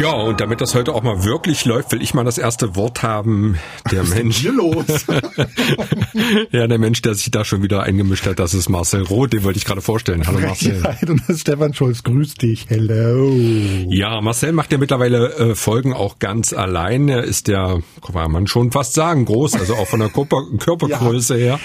Ja, und damit das heute auch mal wirklich läuft, will ich mal das erste Wort haben. Der Was Mensch. Ist hier los? ja, der Mensch, der sich da schon wieder eingemischt hat, das ist Marcel Roth, den wollte ich gerade vorstellen. Hallo Marcel. Und das ist Stefan Schulz. Grüß dich. Hello. Ja, Marcel macht ja mittlerweile äh, Folgen auch ganz allein. Er ist ja, kann man schon fast sagen, groß, also auch von der Körper, Körpergröße her.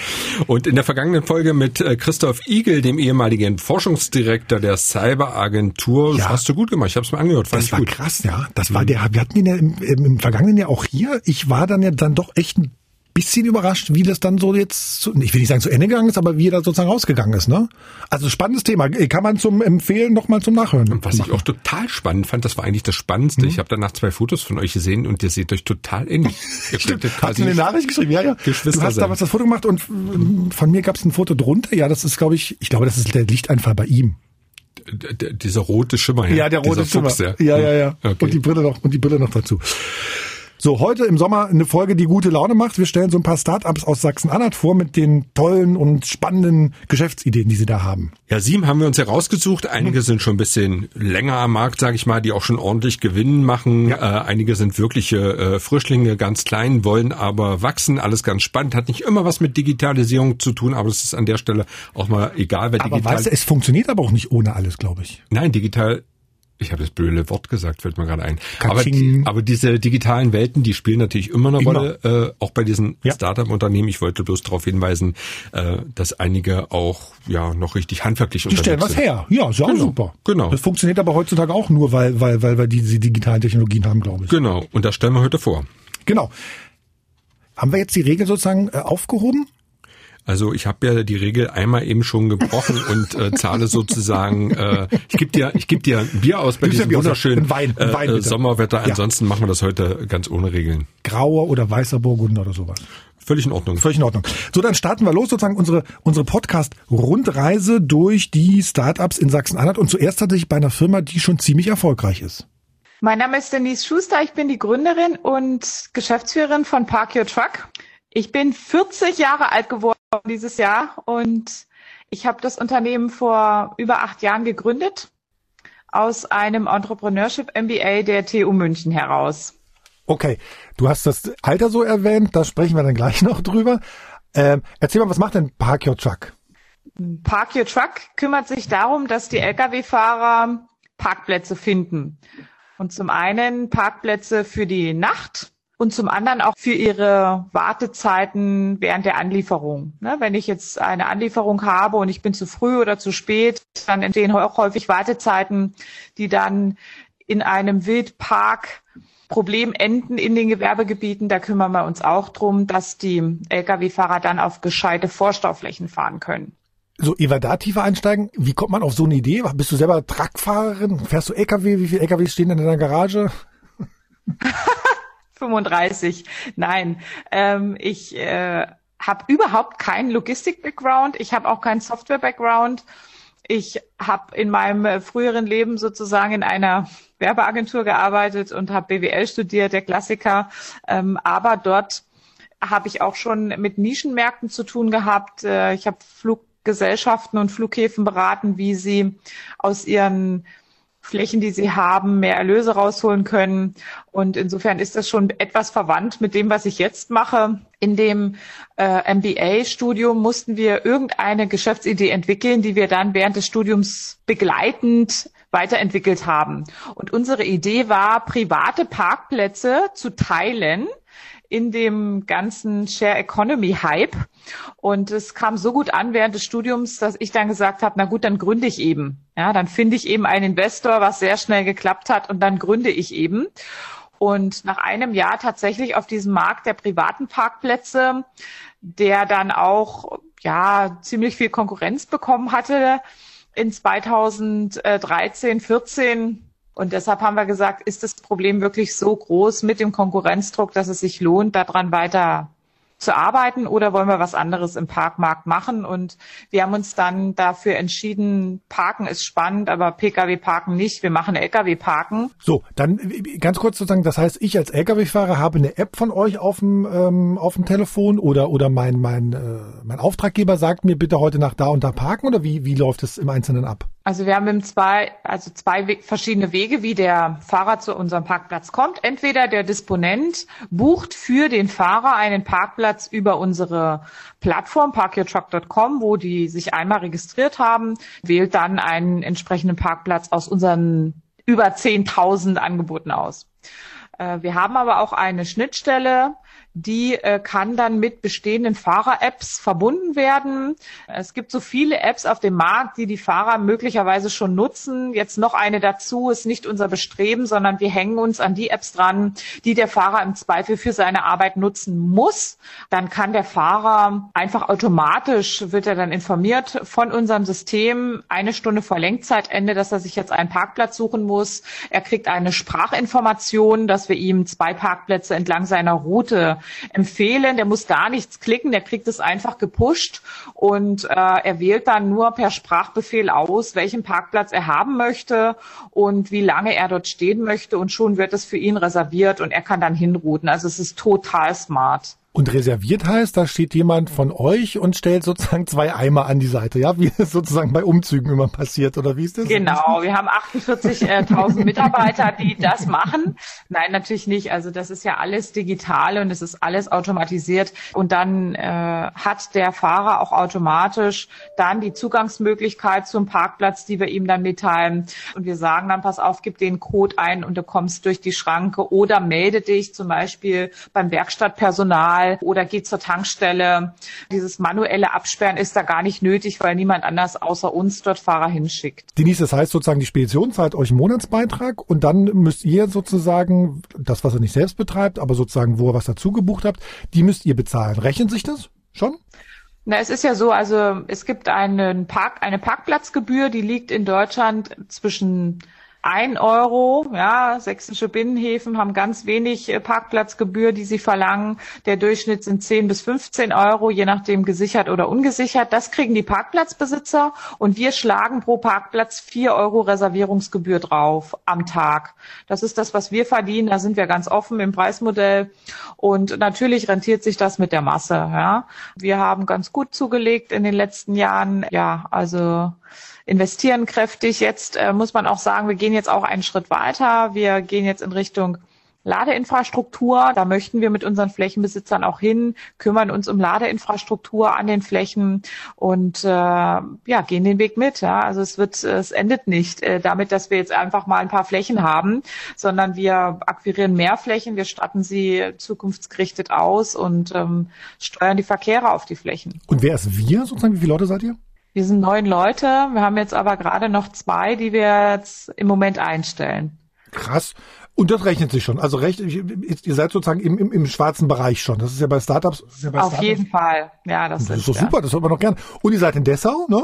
Und in der vergangenen Folge mit äh, Christoph Igel, dem ehemaligen Forschungsdirektor der Cyberagentur, Ja. hast du gut gemacht. Ich habe es mir angehört, fand Das ich gut. krass, ja. Das war der, wir hatten ihn ja im, im, vergangenen Jahr auch hier. Ich war dann ja dann doch echt ein bisschen überrascht, wie das dann so jetzt, zu, ich will nicht sagen zu Ende gegangen ist, aber wie er da sozusagen rausgegangen ist, ne? Also spannendes Thema. Kann man zum Empfehlen nochmal zum Nachhören. Und was ich machen. auch total spannend fand, das war eigentlich das Spannendste. Mhm. Ich habe danach zwei Fotos von euch gesehen und ihr seht euch total ähnlich. Ihr könntet Hast du eine Nachricht geschrieben? Ja, ja. Geschwister du hast sein. damals das Foto gemacht und äh, von mir gab es ein Foto drunter. Ja, das ist, glaube ich, ich glaube, das ist der Lichteinfall bei ihm. Dieser rote Schimmer. Ja, der rote Schimmer. Fuchs, Ja, ja, ja. Okay. Und die Brille noch und die Brille noch dazu. So, heute im Sommer eine Folge, die gute Laune macht. Wir stellen so ein paar Startups aus Sachsen-Anhalt vor mit den tollen und spannenden Geschäftsideen, die sie da haben. Ja, sieben haben wir uns herausgesucht. Einige sind schon ein bisschen länger am Markt, sage ich mal, die auch schon ordentlich Gewinn machen. Äh, einige sind wirkliche äh, Frischlinge, ganz klein, wollen aber wachsen. Alles ganz spannend, hat nicht immer was mit Digitalisierung zu tun, aber es ist an der Stelle auch mal egal, wer Aber digital... weißt du, es funktioniert aber auch nicht ohne alles, glaube ich. Nein, digital. Ich habe das blöde Wort gesagt, fällt mir gerade ein. Aber, Katsching. aber diese digitalen Welten, die spielen natürlich immer eine Immer. Rolle, äh, auch bei diesen Ja. Startup-Unternehmen. Ich wollte bloß darauf hinweisen, äh, dass einige auch ja noch richtig handwerklich Die unterwegs stellen was sind. her. Ja, ist ja auch Genau, super. genau. Das funktioniert aber heutzutage auch nur, weil, weil, weil wir diese digitalen Technologien haben, glaube ich. Genau, und das stellen wir heute vor. Genau. Haben wir jetzt die Regel sozusagen äh, aufgehoben? Also ich habe ja die Regel einmal eben schon gebrochen und äh, zahle sozusagen, äh, ich gebe dir, ich geb dir ein Bier aus bei Gibst dir diesem Bier aus, wunderschönen ein Wein, ein Wein äh, bitte. Sommerwetter. Ja. Ansonsten machen wir das heute ganz ohne Regeln. Grauer oder weißer Burgunder oder sowas. Völlig in Ordnung. Völlig in Ordnung. So, dann starten wir los, sozusagen unsere, unsere Podcast-Rundreise durch die Startups in Sachsen-Anhalt. Und zuerst hatte ich bei einer Firma, die schon ziemlich erfolgreich ist. Mein Name ist Denise Schuster, ich bin die Gründerin und Geschäftsführerin von Park Your Truck. Ich bin 40 Jahre alt geworden dieses Jahr und ich habe das Unternehmen vor über acht Jahren gegründet aus einem Entrepreneurship MBA der TU München heraus. Okay, du hast das Alter so erwähnt, da sprechen wir dann gleich noch drüber. Ähm, erzähl mal, was macht denn Park Your Truck? Park Your Truck kümmert sich darum, dass die Lkw-Fahrer Parkplätze finden. Und zum einen Parkplätze für die Nacht und zum anderen auch für ihre Wartezeiten während der Anlieferung. Ne, wenn ich jetzt eine Anlieferung habe und ich bin zu früh oder zu spät, dann entstehen auch häufig Wartezeiten, die dann in einem Wildpark Problem enden in den Gewerbegebieten. Da kümmern wir uns auch drum, dass die Lkw-Fahrer dann auf gescheite Vorstauflächen fahren können. So, wir da tiefer einsteigen, wie kommt man auf so eine Idee? Bist du selber Truckfahrerin? Fährst du LKW? Wie viele LKWs stehen denn in deiner Garage? 35. Nein, ähm, ich äh, habe überhaupt keinen Logistik-Background. Ich habe auch keinen Software-Background. Ich habe in meinem äh, früheren Leben sozusagen in einer Werbeagentur gearbeitet und habe BWL studiert, der Klassiker. Ähm, aber dort habe ich auch schon mit Nischenmärkten zu tun gehabt. Äh, ich habe Fluggesellschaften und Flughäfen beraten, wie sie aus ihren Flächen, die sie haben, mehr Erlöse rausholen können. Und insofern ist das schon etwas verwandt mit dem, was ich jetzt mache. In dem äh, MBA-Studium mussten wir irgendeine Geschäftsidee entwickeln, die wir dann während des Studiums begleitend weiterentwickelt haben. Und unsere Idee war, private Parkplätze zu teilen in dem ganzen Share Economy Hype. Und es kam so gut an während des Studiums, dass ich dann gesagt habe, na gut, dann gründe ich eben. Ja, dann finde ich eben einen Investor, was sehr schnell geklappt hat und dann gründe ich eben. Und nach einem Jahr tatsächlich auf diesem Markt der privaten Parkplätze, der dann auch ja ziemlich viel Konkurrenz bekommen hatte in 2013, 14 und deshalb haben wir gesagt, ist das Problem wirklich so groß mit dem Konkurrenzdruck, dass es sich lohnt, daran weiter zu arbeiten oder wollen wir was anderes im Parkmarkt machen? Und wir haben uns dann dafür entschieden, Parken ist spannend, aber Pkw parken nicht. Wir machen Lkw parken. So, dann ganz kurz sozusagen, das heißt, ich als Lkw-Fahrer habe eine App von euch auf dem, ähm, auf dem Telefon oder, oder mein, mein, äh, mein Auftraggeber sagt mir bitte heute nach da und da parken oder wie, wie läuft es im Einzelnen ab? Also wir haben zwei, also zwei verschiedene Wege, wie der Fahrer zu unserem Parkplatz kommt. Entweder der Disponent bucht für den Fahrer einen Parkplatz über unsere Plattform parkyourtruck.com, wo die sich einmal registriert haben, wählt dann einen entsprechenden Parkplatz aus unseren über 10.000 Angeboten aus. Äh, wir haben aber auch eine Schnittstelle, die äh, kann dann mit bestehenden Fahrer-Apps verbunden werden. Es gibt so viele Apps auf dem Markt, die die Fahrer möglicherweise schon nutzen. Jetzt noch eine dazu ist nicht unser Bestreben, sondern wir hängen uns an die Apps dran, die der Fahrer im Zweifel für seine Arbeit nutzen muss. Dann kann der Fahrer einfach automatisch, wird er dann informiert von unserem System, eine Stunde vor Lenkzeitende, dass er sich jetzt einen Parkplatz suchen muss. Er kriegt eine Sprachinformation, dass wir ihm zwei Parkplätze entlang seiner Route empfehlen. Der muss gar nichts klicken, der kriegt es einfach gepusht und äh, er wählt dann nur per Sprachbefehl aus, welchen Parkplatz er haben möchte und wie lange er dort stehen möchte und schon wird es für ihn reserviert und er kann dann hinrouten. Also es ist total smart. Und reserviert heißt, da steht jemand von euch und stellt sozusagen zwei Eimer an die Seite, ja, wie es sozusagen bei Umzügen immer passiert, oder wie ist das? Genau, wir haben 48.000 Mitarbeiter, die das machen. Nein, natürlich nicht. Also das ist ja alles digital und es ist alles automatisiert. Und dann äh, hat der Fahrer auch automatisch dann die Zugangsmöglichkeit zum Parkplatz, die wir ihm dann mitteilen. Und wir sagen dann, pass auf, gib den Code ein und du kommst durch die Schranke oder melde dich zum Beispiel beim Werkstattpersonal oder geht zur Tankstelle. Dieses manuelle Absperren ist da gar nicht nötig, weil niemand anders außer uns dort Fahrer hinschickt. Denise, das heißt sozusagen, die Spedition zahlt euch einen Monatsbeitrag und dann müsst ihr sozusagen das, was ihr nicht selbst betreibt, aber sozusagen, wo ihr was dazu gebucht habt, die müsst ihr bezahlen. Rechnet sich das schon? Na, es ist ja so, also es gibt einen Park, eine Parkplatzgebühr, die liegt in Deutschland zwischen ein Euro. Ja, sächsische Binnenhäfen haben ganz wenig äh, Parkplatzgebühr, die sie verlangen. Der Durchschnitt sind 10 bis 15 Euro, je nachdem gesichert oder ungesichert. Das kriegen die Parkplatzbesitzer und wir schlagen pro Parkplatz 4 Euro Reservierungsgebühr drauf am Tag. Das ist das, was wir verdienen. Da sind wir ganz offen im Preismodell. Und natürlich rentiert sich das mit der Masse. Ja. Wir haben ganz gut zugelegt in den letzten Jahren. Ja, also investieren kräftig. Jetzt äh, muss man auch sagen, wir gehen jetzt auch einen Schritt weiter. Wir gehen jetzt in Richtung Ladeinfrastruktur. Da möchten wir mit unseren Flächenbesitzern auch hin, kümmern uns um Ladeinfrastruktur an den Flächen und äh, ja, gehen den Weg mit. Ja. Also es wird, es endet nicht äh, damit, dass wir jetzt einfach mal ein paar Flächen haben, sondern wir akquirieren mehr Flächen, wir statten sie zukunftsgerichtet aus und ähm, steuern die Verkehre auf die Flächen. Und wer ist wir sozusagen? Wie viele Leute seid ihr? Wir sind neun Leute. Wir haben jetzt aber gerade noch zwei, die wir jetzt im Moment einstellen. Krass. Und das rechnet sich schon. Also recht, ihr seid sozusagen im, im, im schwarzen Bereich schon. Das ist ja bei Startups. Ja bei Auf Startups. jeden Fall. Ja, das, das ist, ist doch super. Das hört man noch gern. Und ihr seid in Dessau, ne?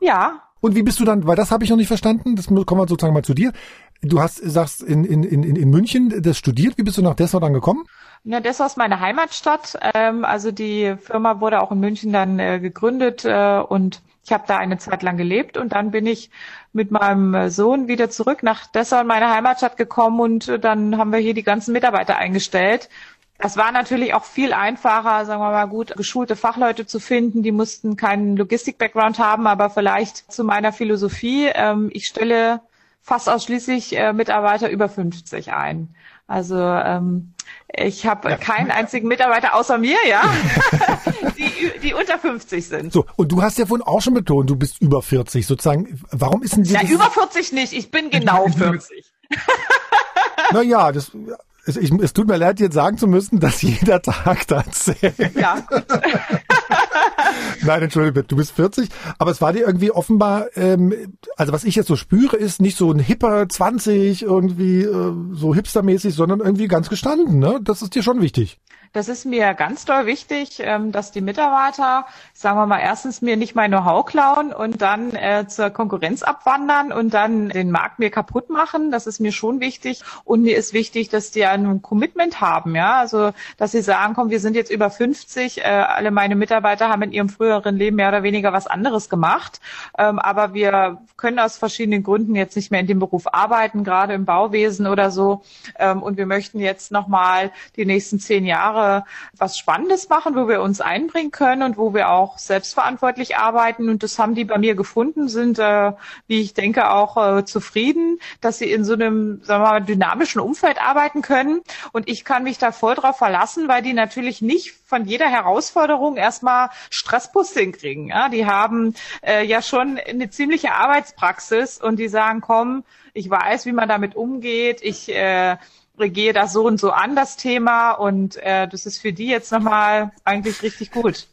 Ja. Und wie bist du dann, weil das habe ich noch nicht verstanden, das kommen wir sozusagen mal zu dir. Du hast, sagst, in, in, in, in München das studiert. Wie bist du nach Dessau dann gekommen? Ja, Dessau ist meine Heimatstadt. Ähm, also die Firma wurde auch in München dann äh, gegründet äh, und ich habe da eine Zeit lang gelebt und dann bin ich mit meinem Sohn wieder zurück nach Dessau in meine Heimatstadt gekommen und äh, dann haben wir hier die ganzen Mitarbeiter eingestellt. Das war natürlich auch viel einfacher, sagen wir mal gut, geschulte Fachleute zu finden. Die mussten keinen Logistik-Background haben, aber vielleicht zu meiner Philosophie. Ähm, ich stelle fast ausschließlich äh, Mitarbeiter über 50 ein. Also ähm, ich habe ja. keinen einzigen Mitarbeiter außer mir, ja, die, die unter 50 sind. So, und du hast ja vorhin auch schon betont, du bist über 40 sozusagen. Warum ist denn die? Na, über 40 nicht, ich bin genau 40. naja, das es, ich, es tut mir leid, jetzt sagen zu müssen, dass jeder Tag da zählt. Ja, gut. Nein, entschuldige, du bist 40, aber es war dir irgendwie offenbar, ähm, also was ich jetzt so spüre, ist nicht so ein hipper 20, irgendwie äh, so hipstermäßig, sondern irgendwie ganz gestanden, ne? Das ist dir schon wichtig. Das ist mir ganz doll wichtig, ähm, dass die Mitarbeiter, sagen wir mal, erstens mir nicht mein Know-how klauen und dann äh, zur Konkurrenz abwandern und dann den Markt mir kaputt machen. Das ist mir schon wichtig. Und mir ist wichtig, dass die ein Commitment haben, ja. Also, dass sie sagen, komm, wir sind jetzt über 50, äh, alle meine Mitarbeiter haben in ihrem früheren Leben mehr oder weniger was anderes gemacht. Ähm, aber wir können aus verschiedenen Gründen jetzt nicht mehr in dem Beruf arbeiten, gerade im Bauwesen oder so. Ähm, und wir möchten jetzt nochmal die nächsten zehn Jahre was Spannendes machen, wo wir uns einbringen können und wo wir auch selbstverantwortlich arbeiten. Und das haben die bei mir gefunden, sind, äh, wie ich denke, auch äh, zufrieden, dass sie in so einem sagen wir mal, dynamischen Umfeld arbeiten können. Und ich kann mich da voll drauf verlassen, weil die natürlich nicht von jeder Herausforderung erstmal Stressbus hinkriegen. Ja? Die haben äh, ja schon eine ziemliche Arbeitspraxis und die sagen, komm, ich weiß, wie man damit umgeht. Ich äh, gehe das so und so an, das Thema, und äh, das ist für die jetzt nochmal eigentlich richtig gut.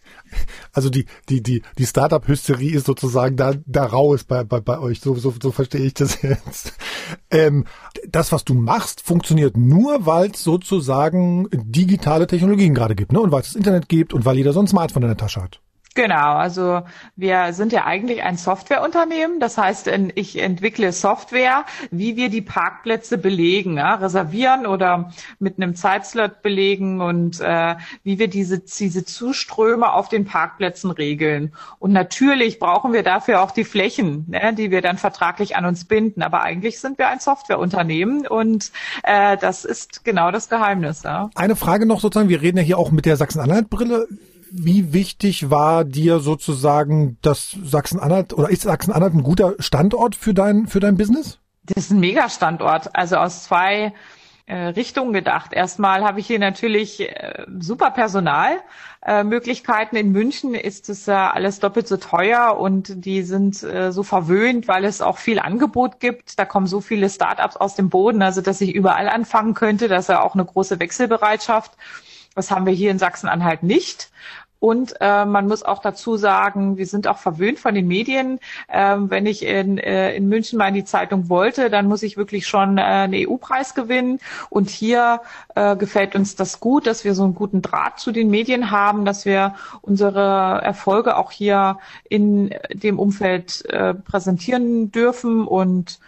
Also die, die, die, die Startup-Hysterie ist sozusagen da, da raus bei, bei, bei euch. So, so, so verstehe ich das jetzt. Ähm, das, was du machst, funktioniert nur, weil es sozusagen digitale Technologien gerade gibt, ne? Und weil es das Internet gibt und weil jeder so ein Smartphone in der Tasche hat. Genau, also wir sind ja eigentlich ein Softwareunternehmen. Das heißt, ich entwickle Software, wie wir die Parkplätze belegen, ja, reservieren oder mit einem Zeitslot belegen und äh, wie wir diese, diese Zuströme auf den Parkplätzen regeln. Und natürlich brauchen wir dafür auch die Flächen, ne, die wir dann vertraglich an uns binden. Aber eigentlich sind wir ein Softwareunternehmen und äh, das ist genau das Geheimnis. Ja. Eine Frage noch sozusagen, wir reden ja hier auch mit der Sachsen-Anhalt-Brille wie wichtig war dir sozusagen das Sachsen-Anhalt oder ist Sachsen-Anhalt ein guter Standort für dein, für dein Business? Das ist ein Megastandort. Also aus zwei äh, Richtungen gedacht. Erstmal habe ich hier natürlich äh, super Personalmöglichkeiten. Äh, in München ist es äh, alles doppelt so teuer und die sind äh, so verwöhnt, weil es auch viel Angebot gibt. Da kommen so viele Startups aus dem Boden, also dass ich überall anfangen könnte. Das ist ja auch eine große Wechselbereitschaft. Das haben wir hier in Sachsen-Anhalt nicht. Und äh, man muss auch dazu sagen, wir sind auch verwöhnt von den Medien. Ähm, wenn ich in, äh, in München mal in die Zeitung wollte, dann muss ich wirklich schon äh, einen EU-Preis gewinnen. Und hier äh, gefällt uns das gut, dass wir so einen guten Draht zu den Medien haben, dass wir unsere Erfolge auch hier in dem Umfeld äh, präsentieren dürfen und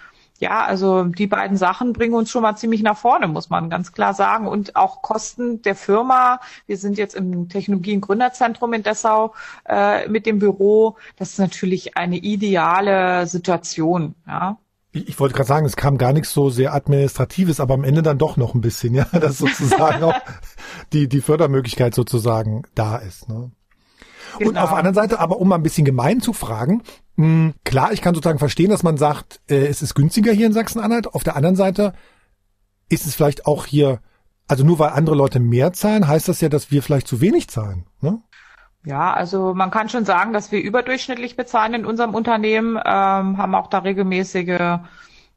ja, also die beiden Sachen bringen uns schon mal ziemlich nach vorne, muss man ganz klar sagen. Und auch Kosten der Firma. Wir sind jetzt im Technologie- und Gründerzentrum in Dessau äh, mit dem Büro. Das ist natürlich eine ideale Situation. Ja. Ich, ich wollte gerade sagen, es kam gar nichts so sehr Administratives, aber am Ende dann doch noch ein bisschen, ja, dass sozusagen auch die, die Fördermöglichkeit sozusagen da ist. Ne? Genau. Und auf der anderen Seite, aber um mal ein bisschen gemein zu fragen, mh, hm, klar, ich kann sozusagen verstehen, dass man sagt, äh, es ist günstiger hier in Sachsen-Anhalt. Auf der anderen Seite ist es vielleicht auch hier, also nur weil andere Leute mehr zahlen, heißt das ja, dass wir vielleicht zu wenig zahlen. Ne? Ja, also man kann schon sagen, dass wir überdurchschnittlich bezahlen in unserem Unternehmen, ähm, haben auch da regelmäßige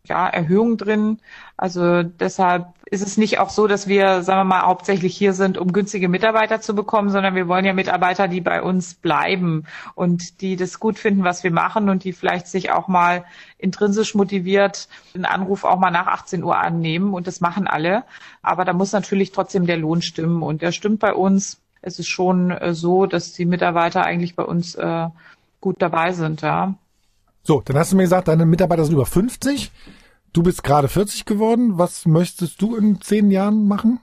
ja, Erhöhungen drin. Also deshalb ist es nicht auch so, dass wir, sagen wir mal, hauptsächlich hier sind, um günstige Mitarbeiter zu bekommen, sondern wir wollen ja Mitarbeiter, die bei uns bleiben und die das gut finden, was wir machen und die vielleicht sich auch mal intrinsisch motiviert einen Anruf auch mal nach 18 Uhr annehmen und das machen alle. Aber da muss natürlich trotzdem der Lohn stimmen und der stimmt bei uns. Es ist schon äh, so, dass die Mitarbeiter eigentlich bei uns äh, gut dabei sind, ja. So, dann hast du mir gesagt, deine Mitarbeiter sind über 50. Du bist gerade 40 geworden. Was möchtest du in zehn Jahren machen?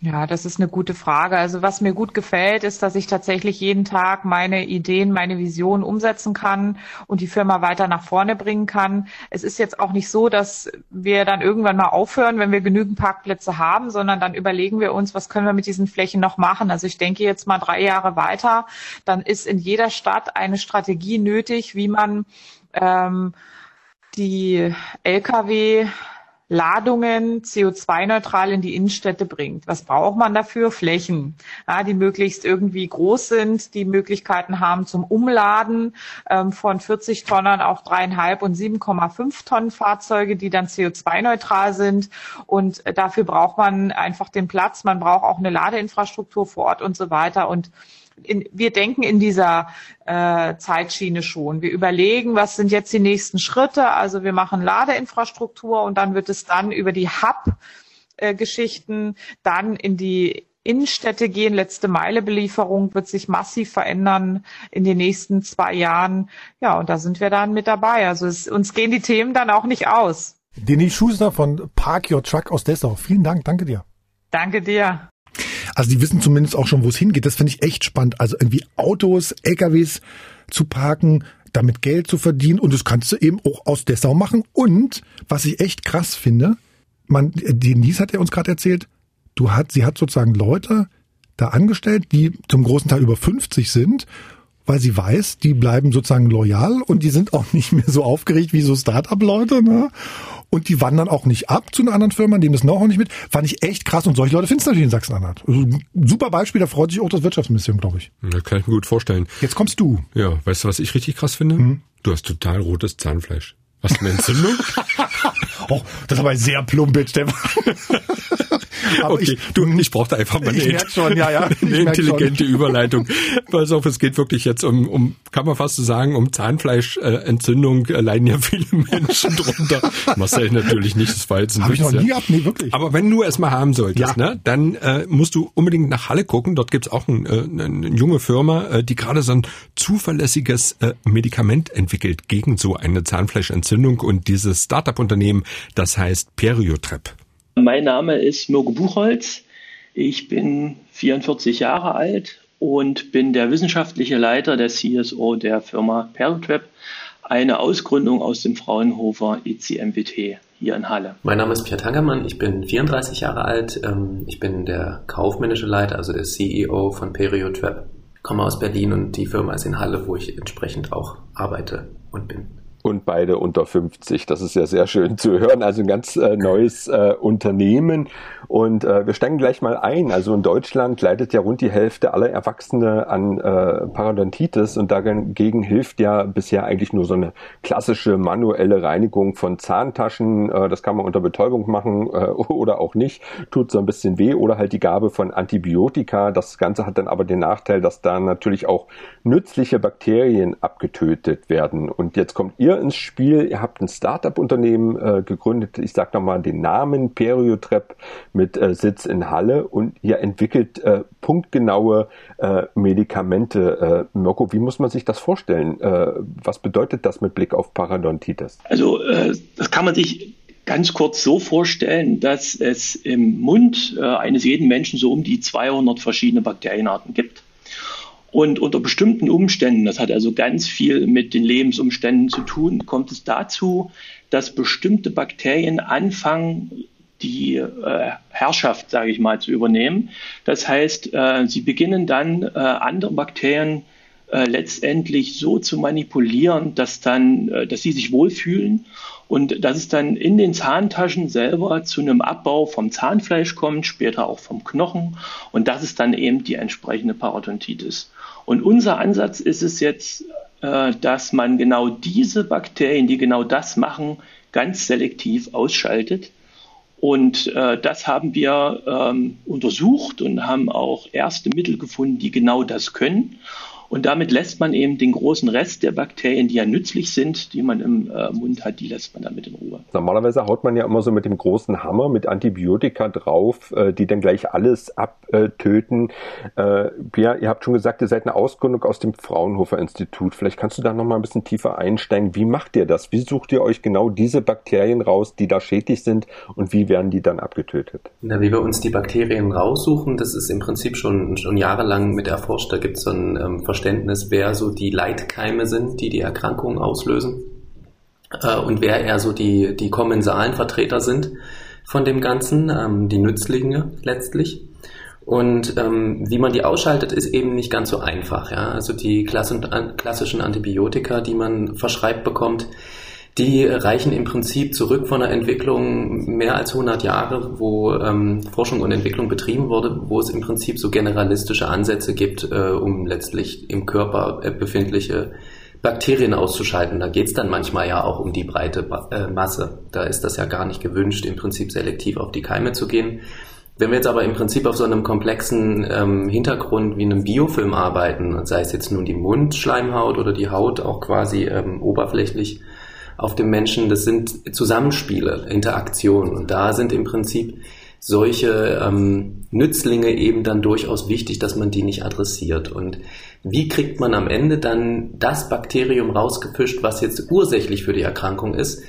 Ja, das ist eine gute Frage. Also was mir gut gefällt, ist, dass ich tatsächlich jeden Tag meine Ideen, meine Vision umsetzen kann und die Firma weiter nach vorne bringen kann. Es ist jetzt auch nicht so, dass wir dann irgendwann mal aufhören, wenn wir genügend Parkplätze haben, sondern dann überlegen wir uns, was können wir mit diesen Flächen noch machen. Also ich denke jetzt mal drei Jahre weiter, dann ist in jeder Stadt eine Strategie nötig, wie man ähm, die Lkw Ladungen CO2-neutral in die Innenstädte bringt. Was braucht man dafür? Flächen, ja, die möglichst irgendwie groß sind, die Möglichkeiten haben zum Umladen ähm, von 40 Tonnen auf dreieinhalb und 7,5 Tonnen Fahrzeuge, die dann CO2-neutral sind. Und dafür braucht man einfach den Platz. Man braucht auch eine Ladeinfrastruktur vor Ort und so weiter. Und in, wir denken in dieser äh, Zeitschiene schon. Wir überlegen, was sind jetzt die nächsten Schritte. Also wir machen Ladeinfrastruktur und dann wird es dann über die Hub Geschichten, dann in die Innenstädte gehen. Letzte Meile Belieferung wird sich massiv verändern in den nächsten zwei Jahren. Ja, und da sind wir dann mit dabei. Also es, uns gehen die Themen dann auch nicht aus. Denis Schuster von Park Your Truck aus Dessau. Vielen Dank, danke dir. Danke dir. Also die wissen zumindest auch schon, wo es hingeht. Das finde ich echt spannend. Also irgendwie Autos, LKWs zu parken, damit Geld zu verdienen und das kannst du eben auch aus Dessau machen. Und was ich echt krass finde, man, Denise hat ja uns gerade erzählt, du hat, sie hat sozusagen Leute da angestellt, die zum großen Teil über 50 sind weil sie weiß, die bleiben sozusagen loyal und die sind auch nicht mehr so aufgeregt wie so Start-up-Leute. Ne? Und die wandern auch nicht ab zu einer anderen Firma, nehmen das Know-how nicht mit. Fand ich echt krass und solche Leute findest du natürlich in Sachsen-Anhalt. Also, super Beispiel, da freut sich auch das Wirtschaftsministerium, glaube ich. Ja, kann ich mir gut vorstellen. Jetzt kommst du. Ja, weißt du, was ich richtig krass finde? Hm? Du hast total rotes Zahnfleisch. Hast du eine Entzündung? oh, das ist aber sehr plump, Stefan. aber okay, ich, du, ich brauchte einfach mal eine, schon, ja, ja, eine intelligente Überleitung. Pass auf, es geht wirklich jetzt um, um kann man fast so sagen, um Zahnfleischentzündung äh, leiden ja viele Menschen drunter. Marcel natürlich nicht, das war jetzt ein Hab ich noch nie gehabt, nee, wirklich. Aber wenn du es mal haben solltest, ja. ne, dann äh, musst du unbedingt nach Halle gucken. Dort gibt's auch ein, äh, eine junge Firma, äh, die gerade so ein zuverlässiges äh, Medikament entwickelt gegen so eine Zahnfleischentzündung. Und dieses Startup-Unternehmen, das heißt Periotrep. Mein Name ist Mirko Buchholz. Ich bin 44 Jahre alt und bin der wissenschaftliche Leiter der CSO der Firma Perltrap, eine Ausgründung aus dem Fraunhofer ECMWT hier in Halle. Mein Name ist Pierre Tangermann, ich bin 34 Jahre alt, ähm, ich bin der kaufmännische Leiter, also der CEO von Periotrap, komme aus Berlin und die Firma ist in Halle, wo ich entsprechend auch arbeite und bin und beide unter 50. Das ist ja sehr schön zu hören. Also ein ganz äh, neues äh, Unternehmen. Und äh, wir steigen gleich mal ein. Also in Deutschland leidet ja rund die Hälfte aller Erwachsene an äh, Parodontitis und dagegen hilft ja bisher eigentlich nur so eine klassische manuelle Reinigung von Zahntaschen. Äh, das kann man unter Betäubung machen äh, oder auch nicht. Tut so ein bisschen weh oder halt die Gabe von Antibiotika. Das Ganze hat dann aber den Nachteil, dass da natürlich auch nützliche Bakterien abgetötet werden. Und jetzt kommt ihr ins Spiel. Ihr habt ein Startup-Unternehmen äh, gegründet. Ich sage nochmal den Namen Periotrep mit äh, Sitz in Halle und ihr entwickelt äh, punktgenaue äh, Medikamente. Äh, Mirko, wie muss man sich das vorstellen? Äh, was bedeutet das mit Blick auf Parodontitis? Also das kann man sich ganz kurz so vorstellen, dass es im Mund eines jeden Menschen so um die 200 verschiedene Bakterienarten gibt. Und unter bestimmten Umständen, das hat also ganz viel mit den Lebensumständen zu tun, kommt es dazu, dass bestimmte Bakterien anfangen, die äh, Herrschaft, sage ich mal, zu übernehmen. Das heißt, äh, sie beginnen dann äh, andere Bakterien äh, letztendlich so zu manipulieren, dass dann, äh, dass sie sich wohlfühlen und dass es dann in den Zahntaschen selber zu einem Abbau vom Zahnfleisch kommt, später auch vom Knochen und das ist dann eben die entsprechende Parodontitis. Und unser Ansatz ist es jetzt, äh, dass man genau diese Bakterien, die genau das machen, ganz selektiv ausschaltet und äh, das haben wir ähm, untersucht und haben auch erste Mittel gefunden, die genau das können. Und damit lässt man eben den großen Rest der Bakterien, die ja nützlich sind, die man im äh, Mund hat, die lässt man damit in Ruhe. Normalerweise haut man ja immer so mit dem großen Hammer mit Antibiotika drauf, äh, die dann gleich alles abtöten. Äh, Pia, ihr habt schon gesagt, ihr seid eine Ausgründung aus dem Fraunhofer Institut. Vielleicht kannst du da noch mal ein bisschen tiefer einsteigen. Wie macht ihr das? Wie sucht ihr euch genau diese Bakterien raus, die da schädlich sind und wie werden die dann abgetötet? Na, wie wir uns die Bakterien raussuchen, das ist im Prinzip schon, schon jahrelang mit erforscht. Da gibt es so ein ähm, Verständnis, wer so die Leitkeime sind, die die Erkrankung auslösen äh, und wer eher so die, die kommensalen Vertreter sind von dem Ganzen, ähm, die Nützlinge letztlich. Und ähm, wie man die ausschaltet, ist eben nicht ganz so einfach. Ja? Also die klassischen Antibiotika, die man verschreibt bekommt, die reichen im Prinzip zurück von der Entwicklung mehr als 100 Jahre, wo ähm, Forschung und Entwicklung betrieben wurde, wo es im Prinzip so generalistische Ansätze gibt, äh, um letztlich im Körper äh, befindliche Bakterien auszuschalten. Da geht es dann manchmal ja auch um die breite äh, Masse. Da ist das ja gar nicht gewünscht, im Prinzip selektiv auf die Keime zu gehen. Wenn wir jetzt aber im Prinzip auf so einem komplexen ähm, Hintergrund wie einem Biofilm arbeiten, sei es jetzt nun die Mundschleimhaut oder die Haut auch quasi ähm, oberflächlich auf dem Menschen, das sind Zusammenspiele, Interaktionen. Und da sind im Prinzip solche ähm, Nützlinge eben dann durchaus wichtig, dass man die nicht adressiert. Und wie kriegt man am Ende dann das Bakterium rausgefischt, was jetzt ursächlich für die Erkrankung ist?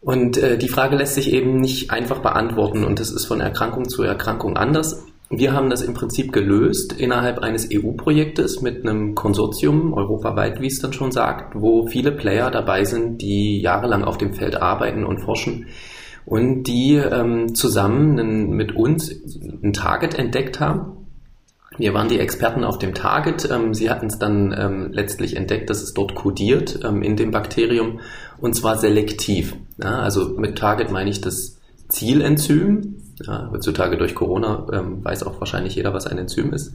Und äh, die Frage lässt sich eben nicht einfach beantworten und das ist von Erkrankung zu Erkrankung anders. Wir haben das im Prinzip gelöst innerhalb eines EU-Projektes mit einem Konsortium europaweit, wie es dann schon sagt, wo viele Player dabei sind, die jahrelang auf dem Feld arbeiten und forschen und die ähm, zusammen mit uns ein Target entdeckt haben. Wir waren die Experten auf dem Target. Ähm, sie hatten es dann ähm, letztlich entdeckt, dass es dort kodiert ähm, in dem Bakterium und zwar selektiv. Ja, also mit Target meine ich das Zielenzym, ja, heutzutage durch Corona ähm, weiß auch wahrscheinlich jeder, was ein Enzym ist.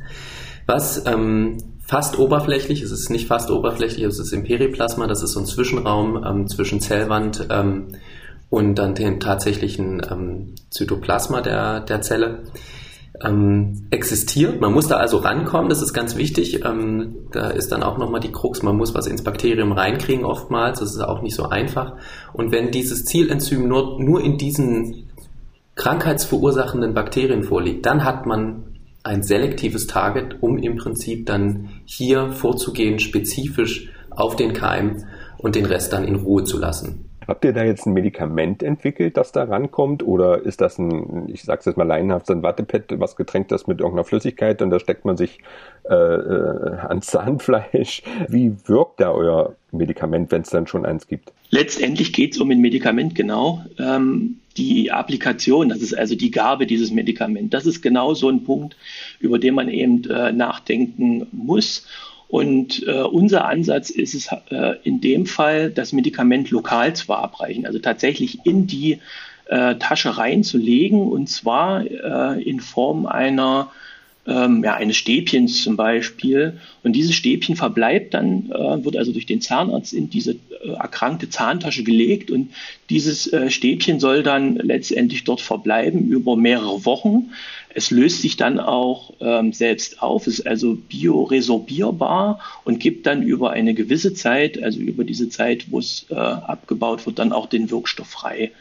Was ähm, fast oberflächlich, es ist nicht fast oberflächlich, es ist im Periplasma, das ist so ein Zwischenraum ähm, zwischen Zellwand ähm, und dann dem tatsächlichen ähm, Zytoplasma der, der Zelle ähm, existiert. Man muss da also rankommen, das ist ganz wichtig. Ähm, da ist dann auch nochmal die Krux, man muss was ins Bakterium reinkriegen oftmals, das ist auch nicht so einfach. Und wenn dieses Zielenzym nur, nur in diesen krankheitsverursachenden Bakterien vorliegt, dann hat man ein selektives Target, um im Prinzip dann hier vorzugehen, spezifisch auf den Keim und den Rest dann in Ruhe zu lassen. Habt ihr da jetzt ein Medikament entwickelt, das da rankommt? Oder ist das ein, ich sag's jetzt mal laienhaft, so ein Wattepad, was getränkt ist mit irgendeiner Flüssigkeit und da steckt man sich äh, äh, ans Zahnfleisch? Wie wirkt da euer Medikament, wenn es dann schon eins gibt? Letztendlich geht es um ein Medikament, genau. Ähm, die Applikation, das ist also die Gabe dieses Medikaments, das ist genau so ein Punkt, über den man eben äh, nachdenken muss. Und äh, unser Ansatz ist es äh, in dem Fall, das Medikament lokal zu verabreichen, also tatsächlich in die äh, Tasche reinzulegen und zwar äh, in Form einer ähm, ja, eines Stäbchens zum Beispiel. Und dieses Stäbchen verbleibt dann, äh, wird also durch den Zahnarzt in diese erkrankte Zahntasche gelegt und dieses äh, Stäbchen soll dann letztendlich dort verbleiben über mehrere Wochen. Es löst sich dann auch ähm, selbst auf, ist also bioresorbierbar und gibt dann über eine gewisse Zeit, also über diese Zeit, wo es äh, abgebaut wird, dann auch den Wirkstoff frei.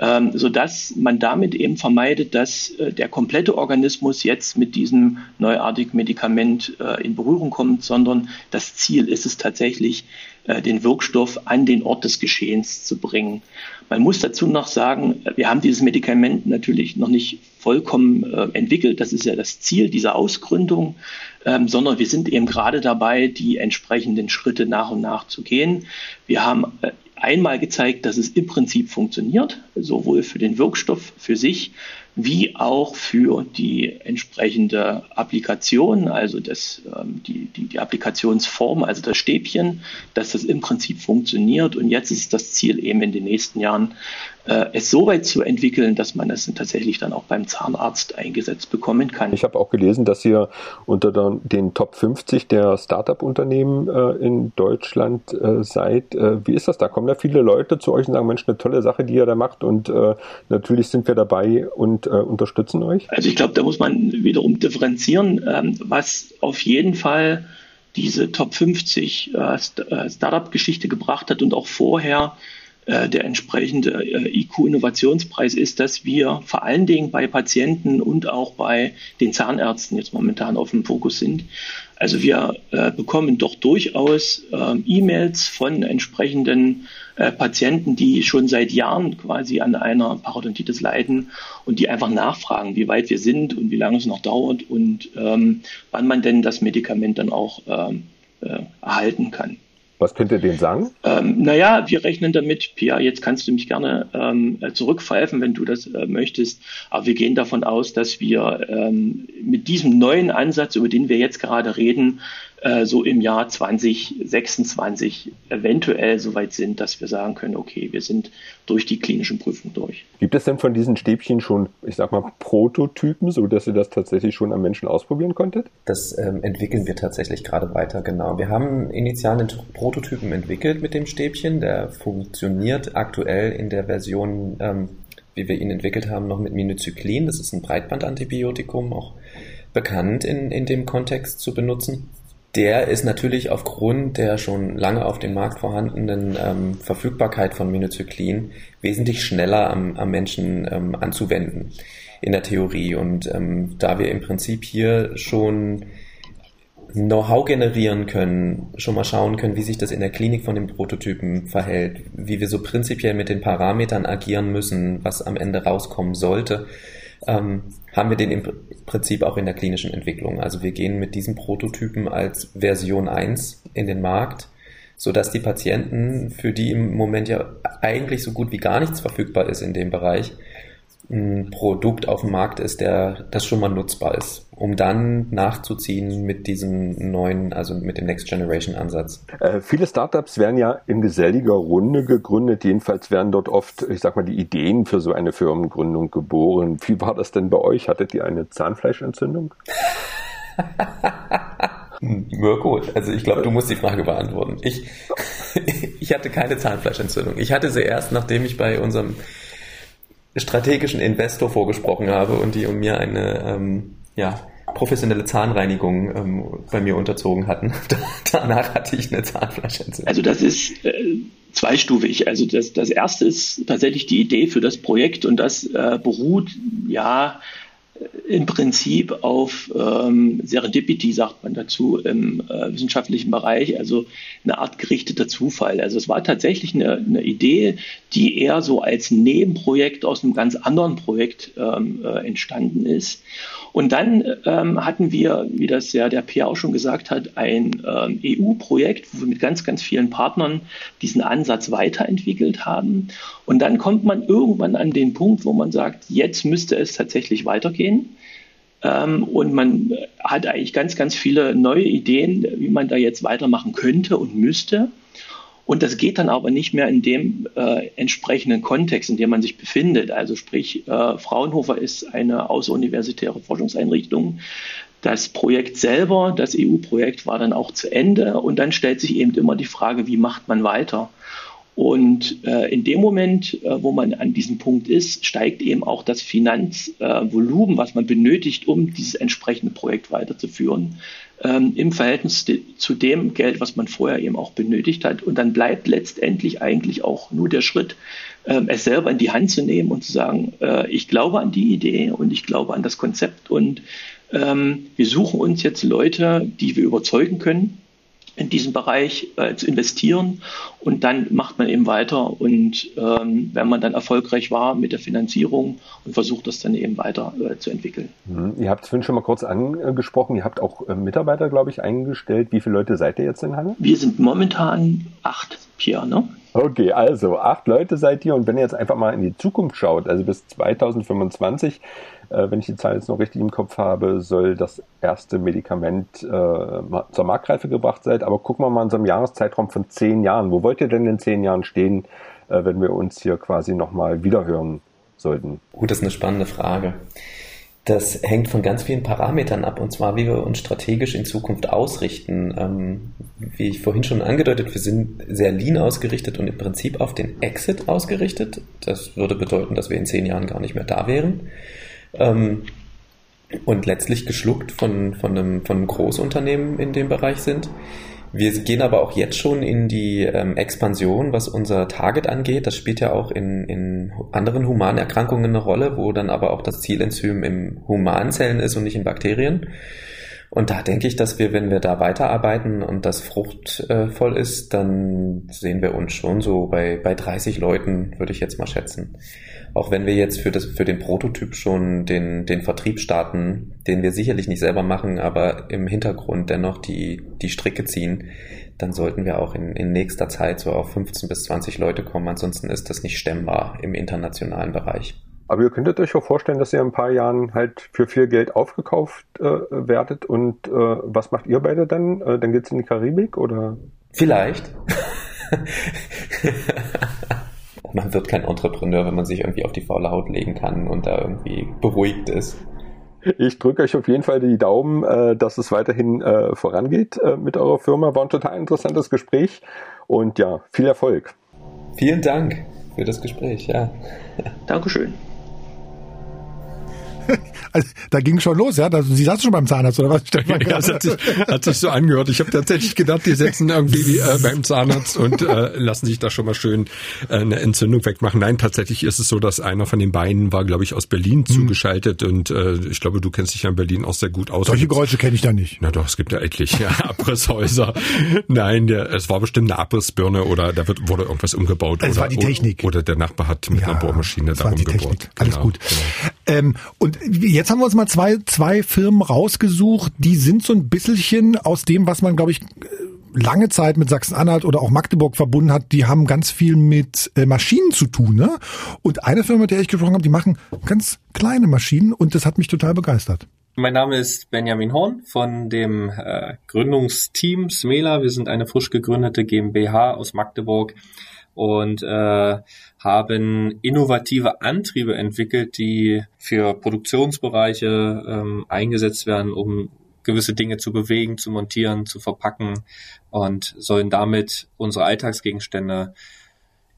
Ähm, sodass man damit eben vermeidet, dass äh, der komplette Organismus jetzt mit diesem neuartigen Medikament äh, in Berührung kommt, sondern das Ziel ist es tatsächlich, den Wirkstoff an den Ort des Geschehens zu bringen. Man muss dazu noch sagen, wir haben dieses Medikament natürlich noch nicht vollkommen äh, entwickelt. Das ist ja das Ziel dieser Ausgründung, ähm, sondern wir sind eben gerade dabei, die entsprechenden Schritte nach und nach zu gehen. Wir haben äh, einmal gezeigt, dass es im Prinzip funktioniert, sowohl für den Wirkstoff für sich wie auch für die entsprechende Applikation, also das, ähm, die, die, die Applikationsform, also das Stäbchen, dass das im Prinzip funktioniert. Und jetzt ist das Ziel eben in den nächsten Jahren, es so weit zu entwickeln, dass man es tatsächlich dann auch beim Zahnarzt eingesetzt bekommen kann. Ich habe auch gelesen, dass ihr unter den Top 50 der Startup-Unternehmen äh, in Deutschland äh, seid. Äh, wie ist das da? Kommen da viele Leute zu euch und sagen, Mensch, eine tolle Sache, die ihr da macht und äh, natürlich sind wir dabei und äh, unterstützen euch? Also ich glaube, da muss man wiederum differenzieren, ähm, was auf jeden Fall diese Top 50 äh, äh, Startup-Geschichte gebracht hat und auch vorher äh, der entsprechende äh, IQ-Innovationspreis ist, dass wir vor allen Dingen bei Patienten und auch bei den Zahnärzten jetzt momentan auf dem Fokus sind. Also wir äh, bekommen doch durchaus äh, E-Mails von entsprechenden äh, Patienten, die schon seit Jahren quasi an einer Parodontitis leiden und die einfach nachfragen, wie weit wir sind und wie lange es noch dauert und ähm, wann man denn das Medikament dann auch ähm, äh, erhalten kann. Was könnt ihr denen sagen? Ähm, naja, wir rechnen damit, Pia, jetzt kannst du mich gerne ähm, zurückpfeifen, wenn du das äh, möchtest. Aber wir gehen davon aus, dass wir ähm, mit diesem neuen Ansatz, über den wir jetzt gerade reden, äh, so im Jahr 2026 eventuell so weit sind, dass wir sagen können, okay, wir sind durch die klinischen Prüfungen durch. Gibt es denn von diesen Stäbchen schon, ich sag mal, Prototypen, so dass ihr das tatsächlich schon am Menschen ausprobieren konntet? Das ähm, entwickeln wir tatsächlich gerade weiter, genau. Wir haben initial einen Prototypen entwickelt mit dem Stäbchen, der funktioniert aktuell in der Version, ähm, wie wir ihn entwickelt haben, noch mit Minocyclin. Das ist ein Breitbandantibiotikum, auch bekannt in, in dem Kontext zu benutzen der ist natürlich aufgrund der schon lange auf dem Markt vorhandenen ähm, Verfügbarkeit von Minocyclin wesentlich schneller am, am Menschen ähm, anzuwenden. in der Theorie. Und ähm, da wir im Prinzip hier schon Know-how generieren können, schon mal schauen können, wie sich das in der Klinik von den Prototypen verhält, wie wir so prinzipiell mit den Parametern agieren müssen, was am Ende rauskommen sollte, ähm, haben wir den im Prinzip auch in der klinischen Entwicklung. Also wir gehen mit diesen Prototypen als Version 1 in den Markt, so dass die Patienten, für die im Moment ja eigentlich so gut wie gar nichts verfügbar ist in dem Bereich, ein Produkt auf dem Markt ist, der das schon mal nutzbar ist, um dann nachzuziehen mit diesem neuen, also mit dem Next Generation Ansatz. Äh, viele Startups werden ja in geselliger Runde gegründet. Jedenfalls werden dort oft, ich sag mal, die Ideen für so eine Firmengründung geboren. Wie war das denn bei euch? Hattet ihr eine Zahnfleischentzündung? Mirko, also ich glaube, du musst die Frage beantworten. Ich, ich hatte keine Zahnfleischentzündung. Ich hatte sie erst, nachdem ich bei unserem strategischen Investor vorgesprochen habe und die mir eine ähm, ja, professionelle Zahnreinigung ähm, bei mir unterzogen hatten. Danach hatte ich eine Zahnfleischentzündung. Also das ist äh, zweistufig. Also das, das erste ist tatsächlich die Idee für das Projekt und das äh, beruht ja im Prinzip auf ähm, Serendipity, sagt man dazu im äh, wissenschaftlichen Bereich, also eine Art gerichteter Zufall. Also es war tatsächlich eine, eine Idee, die eher so als Nebenprojekt aus einem ganz anderen Projekt ähm, äh, entstanden ist. Und dann ähm, hatten wir, wie das ja der Pierre auch schon gesagt hat, ein ähm, EU-Projekt, wo wir mit ganz, ganz vielen Partnern diesen Ansatz weiterentwickelt haben. Und dann kommt man irgendwann an den Punkt, wo man sagt, jetzt müsste es tatsächlich weitergehen. Ähm, und man hat eigentlich ganz, ganz viele neue Ideen, wie man da jetzt weitermachen könnte und müsste. Und das geht dann aber nicht mehr in dem äh, entsprechenden Kontext, in dem man sich befindet. Also sprich, äh, Fraunhofer ist eine außeruniversitäre Forschungseinrichtung. Das Projekt selber, das EU-Projekt war dann auch zu Ende und dann stellt sich eben immer die Frage, wie macht man weiter? Und äh, in dem Moment, äh, wo man an diesem Punkt ist, steigt eben auch das Finanzvolumen, äh, was man benötigt, um dieses entsprechende Projekt weiterzuführen, ähm, im Verhältnis zu dem Geld, was man vorher eben auch benötigt hat. Und dann bleibt letztendlich eigentlich auch nur der Schritt, äh, es selber in die Hand zu nehmen und zu sagen, äh, ich glaube an die Idee und ich glaube an das Konzept und ähm, wir suchen uns jetzt Leute, die wir überzeugen können in diesem Bereich äh, zu investieren und dann macht man eben weiter und ähm, wenn man dann erfolgreich war mit der Finanzierung und versucht das dann eben weiter äh, zu entwickeln. Mhm. Ihr habt es vorhin schon mal kurz angesprochen, ihr habt auch äh, Mitarbeiter, glaube ich, eingestellt. Wie viele Leute seid ihr jetzt in Halle? Wir sind momentan acht, Pierre, ne? Okay, also acht Leute seid ihr und wenn ihr jetzt einfach mal in die Zukunft schaut, also bis 2025, äh, wenn ich die Zahl jetzt noch richtig im Kopf habe, soll das erste Medikament äh, zur Marktreife gebracht sein. Aber gucken wir mal in so einem Jahreszeitraum von zehn Jahren. Wo wollt ihr denn in zehn Jahren stehen, äh, wenn wir uns hier quasi nochmal wiederhören sollten? Gut, das ist eine spannende Frage. Das hängt von ganz vielen Parametern ab, und zwar, wie wir uns strategisch in Zukunft ausrichten. Ähm, wie ich vorhin schon angedeutet, wir sind sehr lean ausgerichtet und im Prinzip auf den Exit ausgerichtet. Das würde bedeuten, dass wir in zehn Jahren gar nicht mehr da wären. Ähm, und letztlich geschluckt von, von, einem, von einem Großunternehmen in dem Bereich sind. Wir gehen aber auch jetzt schon in die ähm, Expansion, was unser Target angeht. Das spielt ja auch in, in anderen Humanerkrankungen eine Rolle, wo dann aber auch das Zielenzym im Humanzellen ist und nicht in Bakterien. Und da denke ich, dass wir, wenn wir da weiterarbeiten und das fruchtvoll ist, dann sehen wir uns schon so bei, bei 30 Leuten, würde ich jetzt mal schätzen. Auch wenn wir jetzt für, das, für den Prototyp schon den, den Vertrieb starten, den wir sicherlich nicht selber machen, aber im Hintergrund dennoch die, die Stricke ziehen, dann sollten wir auch in, in nächster Zeit so auf 15 bis 20 Leute kommen. Ansonsten ist das nicht stemmbar im internationalen Bereich. Aber ihr könntet euch auch vorstellen, dass ihr in ein paar Jahren halt für viel Geld aufgekauft äh, werdet. Und äh, was macht ihr beide dann? Äh, dann geht's in die Karibik oder? Vielleicht. man wird kein Entrepreneur, wenn man sich irgendwie auf die faule Haut legen kann und da irgendwie beruhigt ist. Ich drücke euch auf jeden Fall die Daumen, äh, dass es weiterhin äh, vorangeht äh, mit eurer Firma. War ein total interessantes Gespräch und ja, viel Erfolg. Vielen Dank für das Gespräch, ja. Dankeschön. also, da ging schon los, ja. Sie saßen schon beim Zahnarzt oder was? Ja, das hat sich, hat sich so angehört. Ich habe tatsächlich gedacht, die setzen irgendwie äh, beim Zahnarzt und äh, lassen sich da schon mal schön äh, eine Entzündung wegmachen. Nein, tatsächlich ist es so, dass einer von den beiden war, glaube ich, aus Berlin mhm. zugeschaltet und äh, ich glaube, du kennst dich ja in Berlin auch sehr gut aus. Solche Geräusche kenne ich da nicht. Na doch, es gibt ja etliche ja, Abrisshäuser. Nein, der, es war bestimmt eine Abrissbirne oder da wird, wurde irgendwas umgebaut. Es oder, war die Technik. Oder der Nachbar hat mit ja, einer Bohrmaschine da umgebohrt. Alles genau, gut. Genau. Ähm, und jetzt haben wir uns mal zwei, zwei Firmen rausgesucht, die sind so ein bisschen aus dem, was man, glaube ich, lange Zeit mit Sachsen-Anhalt oder auch Magdeburg verbunden hat, die haben ganz viel mit äh, Maschinen zu tun. Ne? Und eine Firma, mit der ich gesprochen habe, die machen ganz kleine Maschinen und das hat mich total begeistert. Mein Name ist Benjamin Horn von dem äh, Gründungsteam Smela. Wir sind eine frisch gegründete GmbH aus Magdeburg und äh, haben innovative Antriebe entwickelt, die für Produktionsbereiche ähm, eingesetzt werden, um gewisse Dinge zu bewegen, zu montieren, zu verpacken und sollen damit unsere Alltagsgegenstände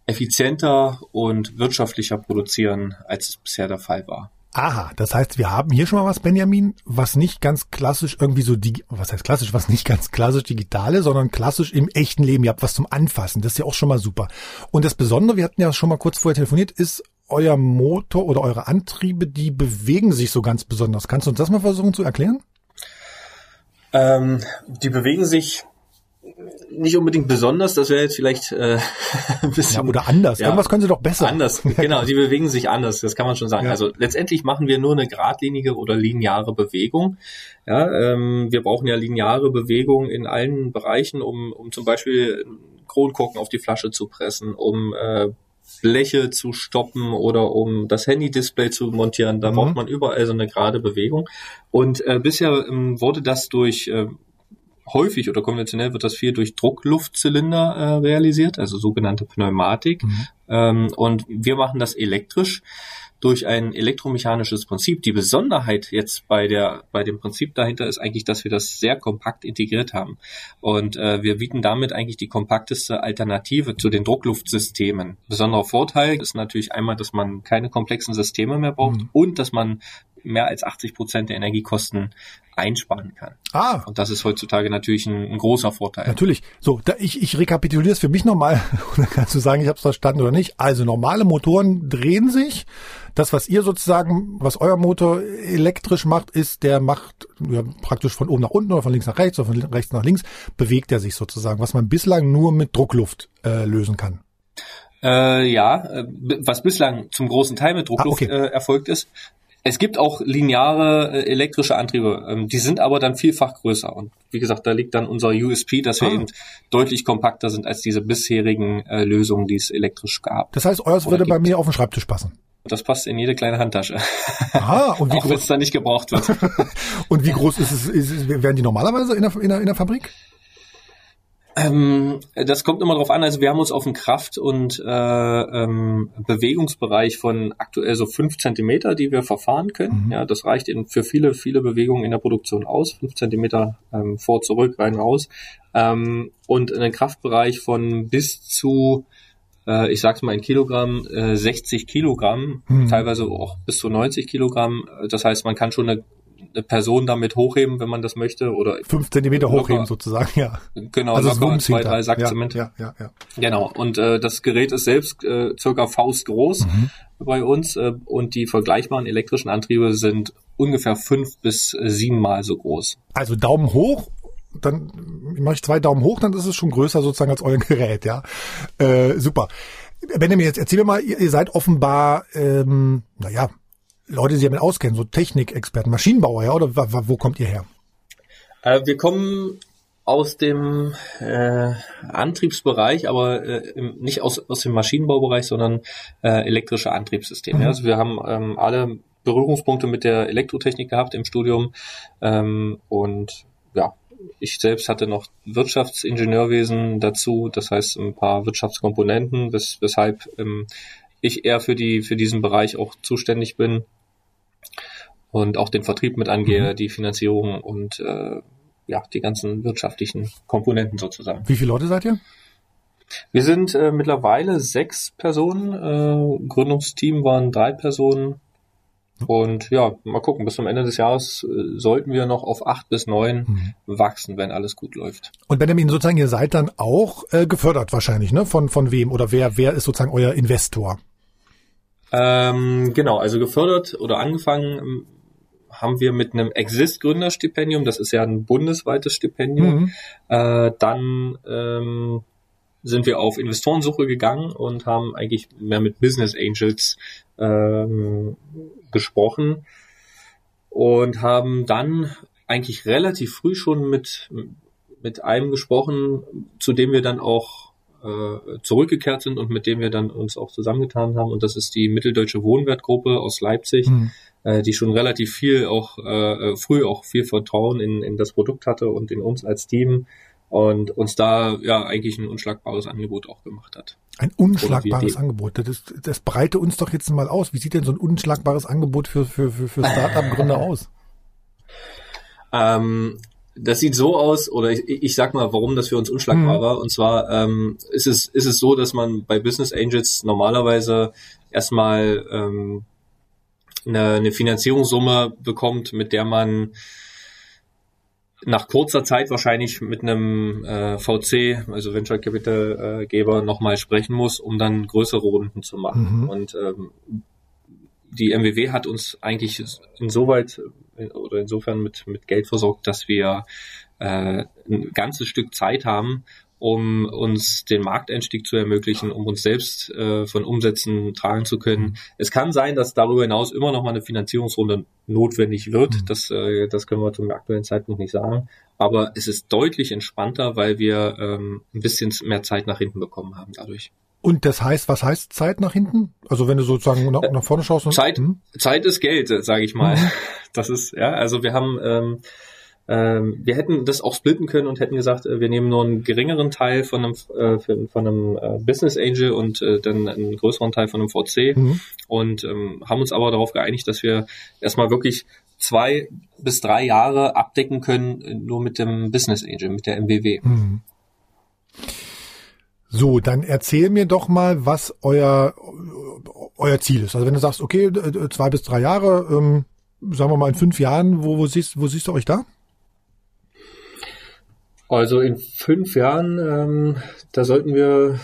effizienter und wirtschaftlicher produzieren, als es bisher der Fall war. Aha, das heißt, wir haben hier schon mal was, Benjamin, was nicht ganz klassisch irgendwie so, die, was heißt klassisch, was nicht ganz klassisch digitale, sondern klassisch im echten Leben. Ihr habt was zum Anfassen. Das ist ja auch schon mal super. Und das Besondere, wir hatten ja schon mal kurz vorher telefoniert, ist euer Motor oder eure Antriebe, die bewegen sich so ganz besonders. Kannst du uns das mal versuchen zu erklären? Ähm, die bewegen sich nicht unbedingt besonders, das wäre jetzt vielleicht äh, ein bisschen. Ja, oder anders. Ja, Irgendwas können sie doch besser. Anders, genau, die bewegen sich anders, das kann man schon sagen. Ja. Also letztendlich machen wir nur eine geradlinige oder lineare Bewegung. Ja, ähm, wir brauchen ja lineare Bewegung in allen Bereichen, um, um zum Beispiel Kronkorken auf die Flasche zu pressen, um äh, Bleche zu stoppen oder um das Handy-Display zu montieren. Da mhm. braucht man überall so eine gerade Bewegung. Und äh, bisher ähm, wurde das durch äh, häufig oder konventionell wird das viel durch Druckluftzylinder äh, realisiert, also sogenannte Pneumatik. Mhm. Ähm, und wir machen das elektrisch durch ein elektromechanisches Prinzip. Die Besonderheit jetzt bei der bei dem Prinzip dahinter ist eigentlich, dass wir das sehr kompakt integriert haben und äh, wir bieten damit eigentlich die kompakteste Alternative zu den Druckluftsystemen. Besonderer Vorteil ist natürlich einmal, dass man keine komplexen Systeme mehr braucht mhm. und dass man mehr als 80 Prozent der Energiekosten einsparen kann. Ah. Und das ist heutzutage natürlich ein, ein großer Vorteil. Natürlich. So, da ich, ich rekapituliere es für mich nochmal, dann kannst du sagen, ich habe es verstanden oder nicht. Also normale Motoren drehen sich. Das, was ihr sozusagen, was euer Motor elektrisch macht, ist, der macht ja, praktisch von oben nach unten oder von links nach rechts oder von rechts nach links, bewegt er sich sozusagen, was man bislang nur mit Druckluft äh, lösen kann. Äh, ja, äh, was bislang zum großen Teil mit Druckluft ah, okay. äh, erfolgt ist, es gibt auch lineare äh, elektrische Antriebe, ähm, die sind aber dann vielfach größer. Und wie gesagt, da liegt dann unser USP, dass wir ah. eben deutlich kompakter sind als diese bisherigen äh, Lösungen, die es elektrisch gab. Das heißt, euers würde gibt. bei mir auf den Schreibtisch passen. Das passt in jede kleine Handtasche. Ah, und wie auch wenn es da nicht gebraucht wird. und wie groß ist es? Ist, werden die normalerweise in der, in der, in der Fabrik? Ähm, das kommt immer darauf an. Also wir haben uns auf den Kraft- und äh, ähm, Bewegungsbereich von aktuell so fünf Zentimeter, die wir verfahren können. Mhm. Ja, das reicht in, für viele, viele Bewegungen in der Produktion aus. Fünf Zentimeter ähm, vor, zurück, rein, raus. Ähm, und einen Kraftbereich von bis zu äh, ich sag's mal in Kilogramm, äh, 60 Kilogramm, mhm. teilweise auch bis zu 90 Kilogramm. Das heißt, man kann schon eine eine Person damit hochheben, wenn man das möchte, oder fünf Zentimeter locker, hochheben sozusagen, ja. Genau, also locker zwei, drei Sack ja, Zement. Ja, ja, ja. Genau. Und äh, das Gerät ist selbst äh, circa faustgroß mhm. bei uns äh, und die vergleichbaren elektrischen Antriebe sind ungefähr fünf bis siebenmal so groß. Also Daumen hoch dann mache ich zwei Daumen hoch, dann ist es schon größer sozusagen als euer Gerät, ja. Äh, super. Benjamin, jetzt erzähl mir mal, ihr, ihr seid offenbar, ähm, naja, Leute, die sich damit auskennen, so Technikexperten, Maschinenbauer, ja, oder wo, kommt ihr her? Äh, wir kommen aus dem äh, Antriebsbereich, aber äh, im, nicht aus, aus dem Maschinenbaubereich, sondern äh, elektrische Antriebssysteme. Mhm. Also wir haben ähm, alle Berührungspunkte mit der Elektrotechnik gehabt im Studium ähm, und ja, ich selbst hatte noch Wirtschaftsingenieurwesen dazu, das heißt ein paar Wirtschaftskomponenten, wes weshalb ähm, ich eher für die für diesen Bereich auch zuständig bin und auch den Vertrieb mit angehe, mhm. die Finanzierung und äh, ja, die ganzen wirtschaftlichen Komponenten sozusagen. Wie viele Leute seid ihr? Wir sind äh, mittlerweile sechs Personen. Äh, Gründungsteam waren drei Personen. Und ja, mal gucken, bis zum Ende des Jahres äh, sollten wir noch auf acht bis neun mhm. wachsen, wenn alles gut läuft. Und Benjamin, sozusagen, ihr seid dann auch äh, gefördert wahrscheinlich, ne? Von, von wem oder wer, wer ist sozusagen euer Investor? Ähm, genau, also gefördert oder angefangen haben wir mit einem Exist-Gründerstipendium, das ist ja ein bundesweites Stipendium. Mhm. Äh, dann ähm, sind wir auf Investorensuche gegangen und haben eigentlich mehr mit Business Angels ähm, gesprochen und haben dann eigentlich relativ früh schon mit, mit einem gesprochen, zu dem wir dann auch äh, zurückgekehrt sind und mit dem wir dann uns auch zusammengetan haben. Und das ist die Mitteldeutsche Wohnwertgruppe aus Leipzig, mhm. äh, die schon relativ viel auch äh, früh auch viel Vertrauen in, in das Produkt hatte und in uns als Team und uns da ja eigentlich ein unschlagbares Angebot auch gemacht hat. Ein unschlagbares Angebot. Das, das breite uns doch jetzt mal aus. Wie sieht denn so ein unschlagbares Angebot für, für, für, für Start-up-Gründer aus? Ähm, das sieht so aus, oder ich, ich sag mal, warum das für uns unschlagbar mhm. war. Und zwar ähm, ist, es, ist es so, dass man bei Business Angels normalerweise erstmal ähm, eine, eine Finanzierungssumme bekommt, mit der man nach kurzer Zeit wahrscheinlich mit einem äh, VC, also Venture Capital äh, Geber, nochmal sprechen muss, um dann größere Runden zu machen. Mhm. Und ähm, die MWW hat uns eigentlich insoweit oder insofern mit, mit Geld versorgt, dass wir äh, ein ganzes Stück Zeit haben, um uns den Markteinstieg zu ermöglichen, um uns selbst äh, von Umsätzen tragen zu können. Es kann sein, dass darüber hinaus immer noch mal eine Finanzierungsrunde notwendig wird. Mhm. Das, äh, das können wir zum aktuellen Zeitpunkt nicht sagen. Aber es ist deutlich entspannter, weil wir ähm, ein bisschen mehr Zeit nach hinten bekommen haben dadurch. Und das heißt, was heißt Zeit nach hinten? Also wenn du sozusagen nach, nach vorne schaust. Und, Zeit, hm? Zeit ist Geld, sage ich mal. Mhm. Das ist ja, also wir haben ähm, ähm, wir hätten das auch splitten können und hätten gesagt, äh, wir nehmen nur einen geringeren Teil von einem, äh, von einem äh, Business Angel und äh, dann einen größeren Teil von einem VC mhm. und ähm, haben uns aber darauf geeinigt, dass wir erstmal wirklich zwei bis drei Jahre abdecken können, äh, nur mit dem Business Angel, mit der MWW. Mhm. So, dann erzähl mir doch mal, was euer euer Ziel ist. Also wenn du sagst, okay, zwei bis drei Jahre, ähm, sagen wir mal in fünf Jahren, wo, wo siehst, wo siehst du euch da? Also in fünf Jahren, ähm, da sollten wir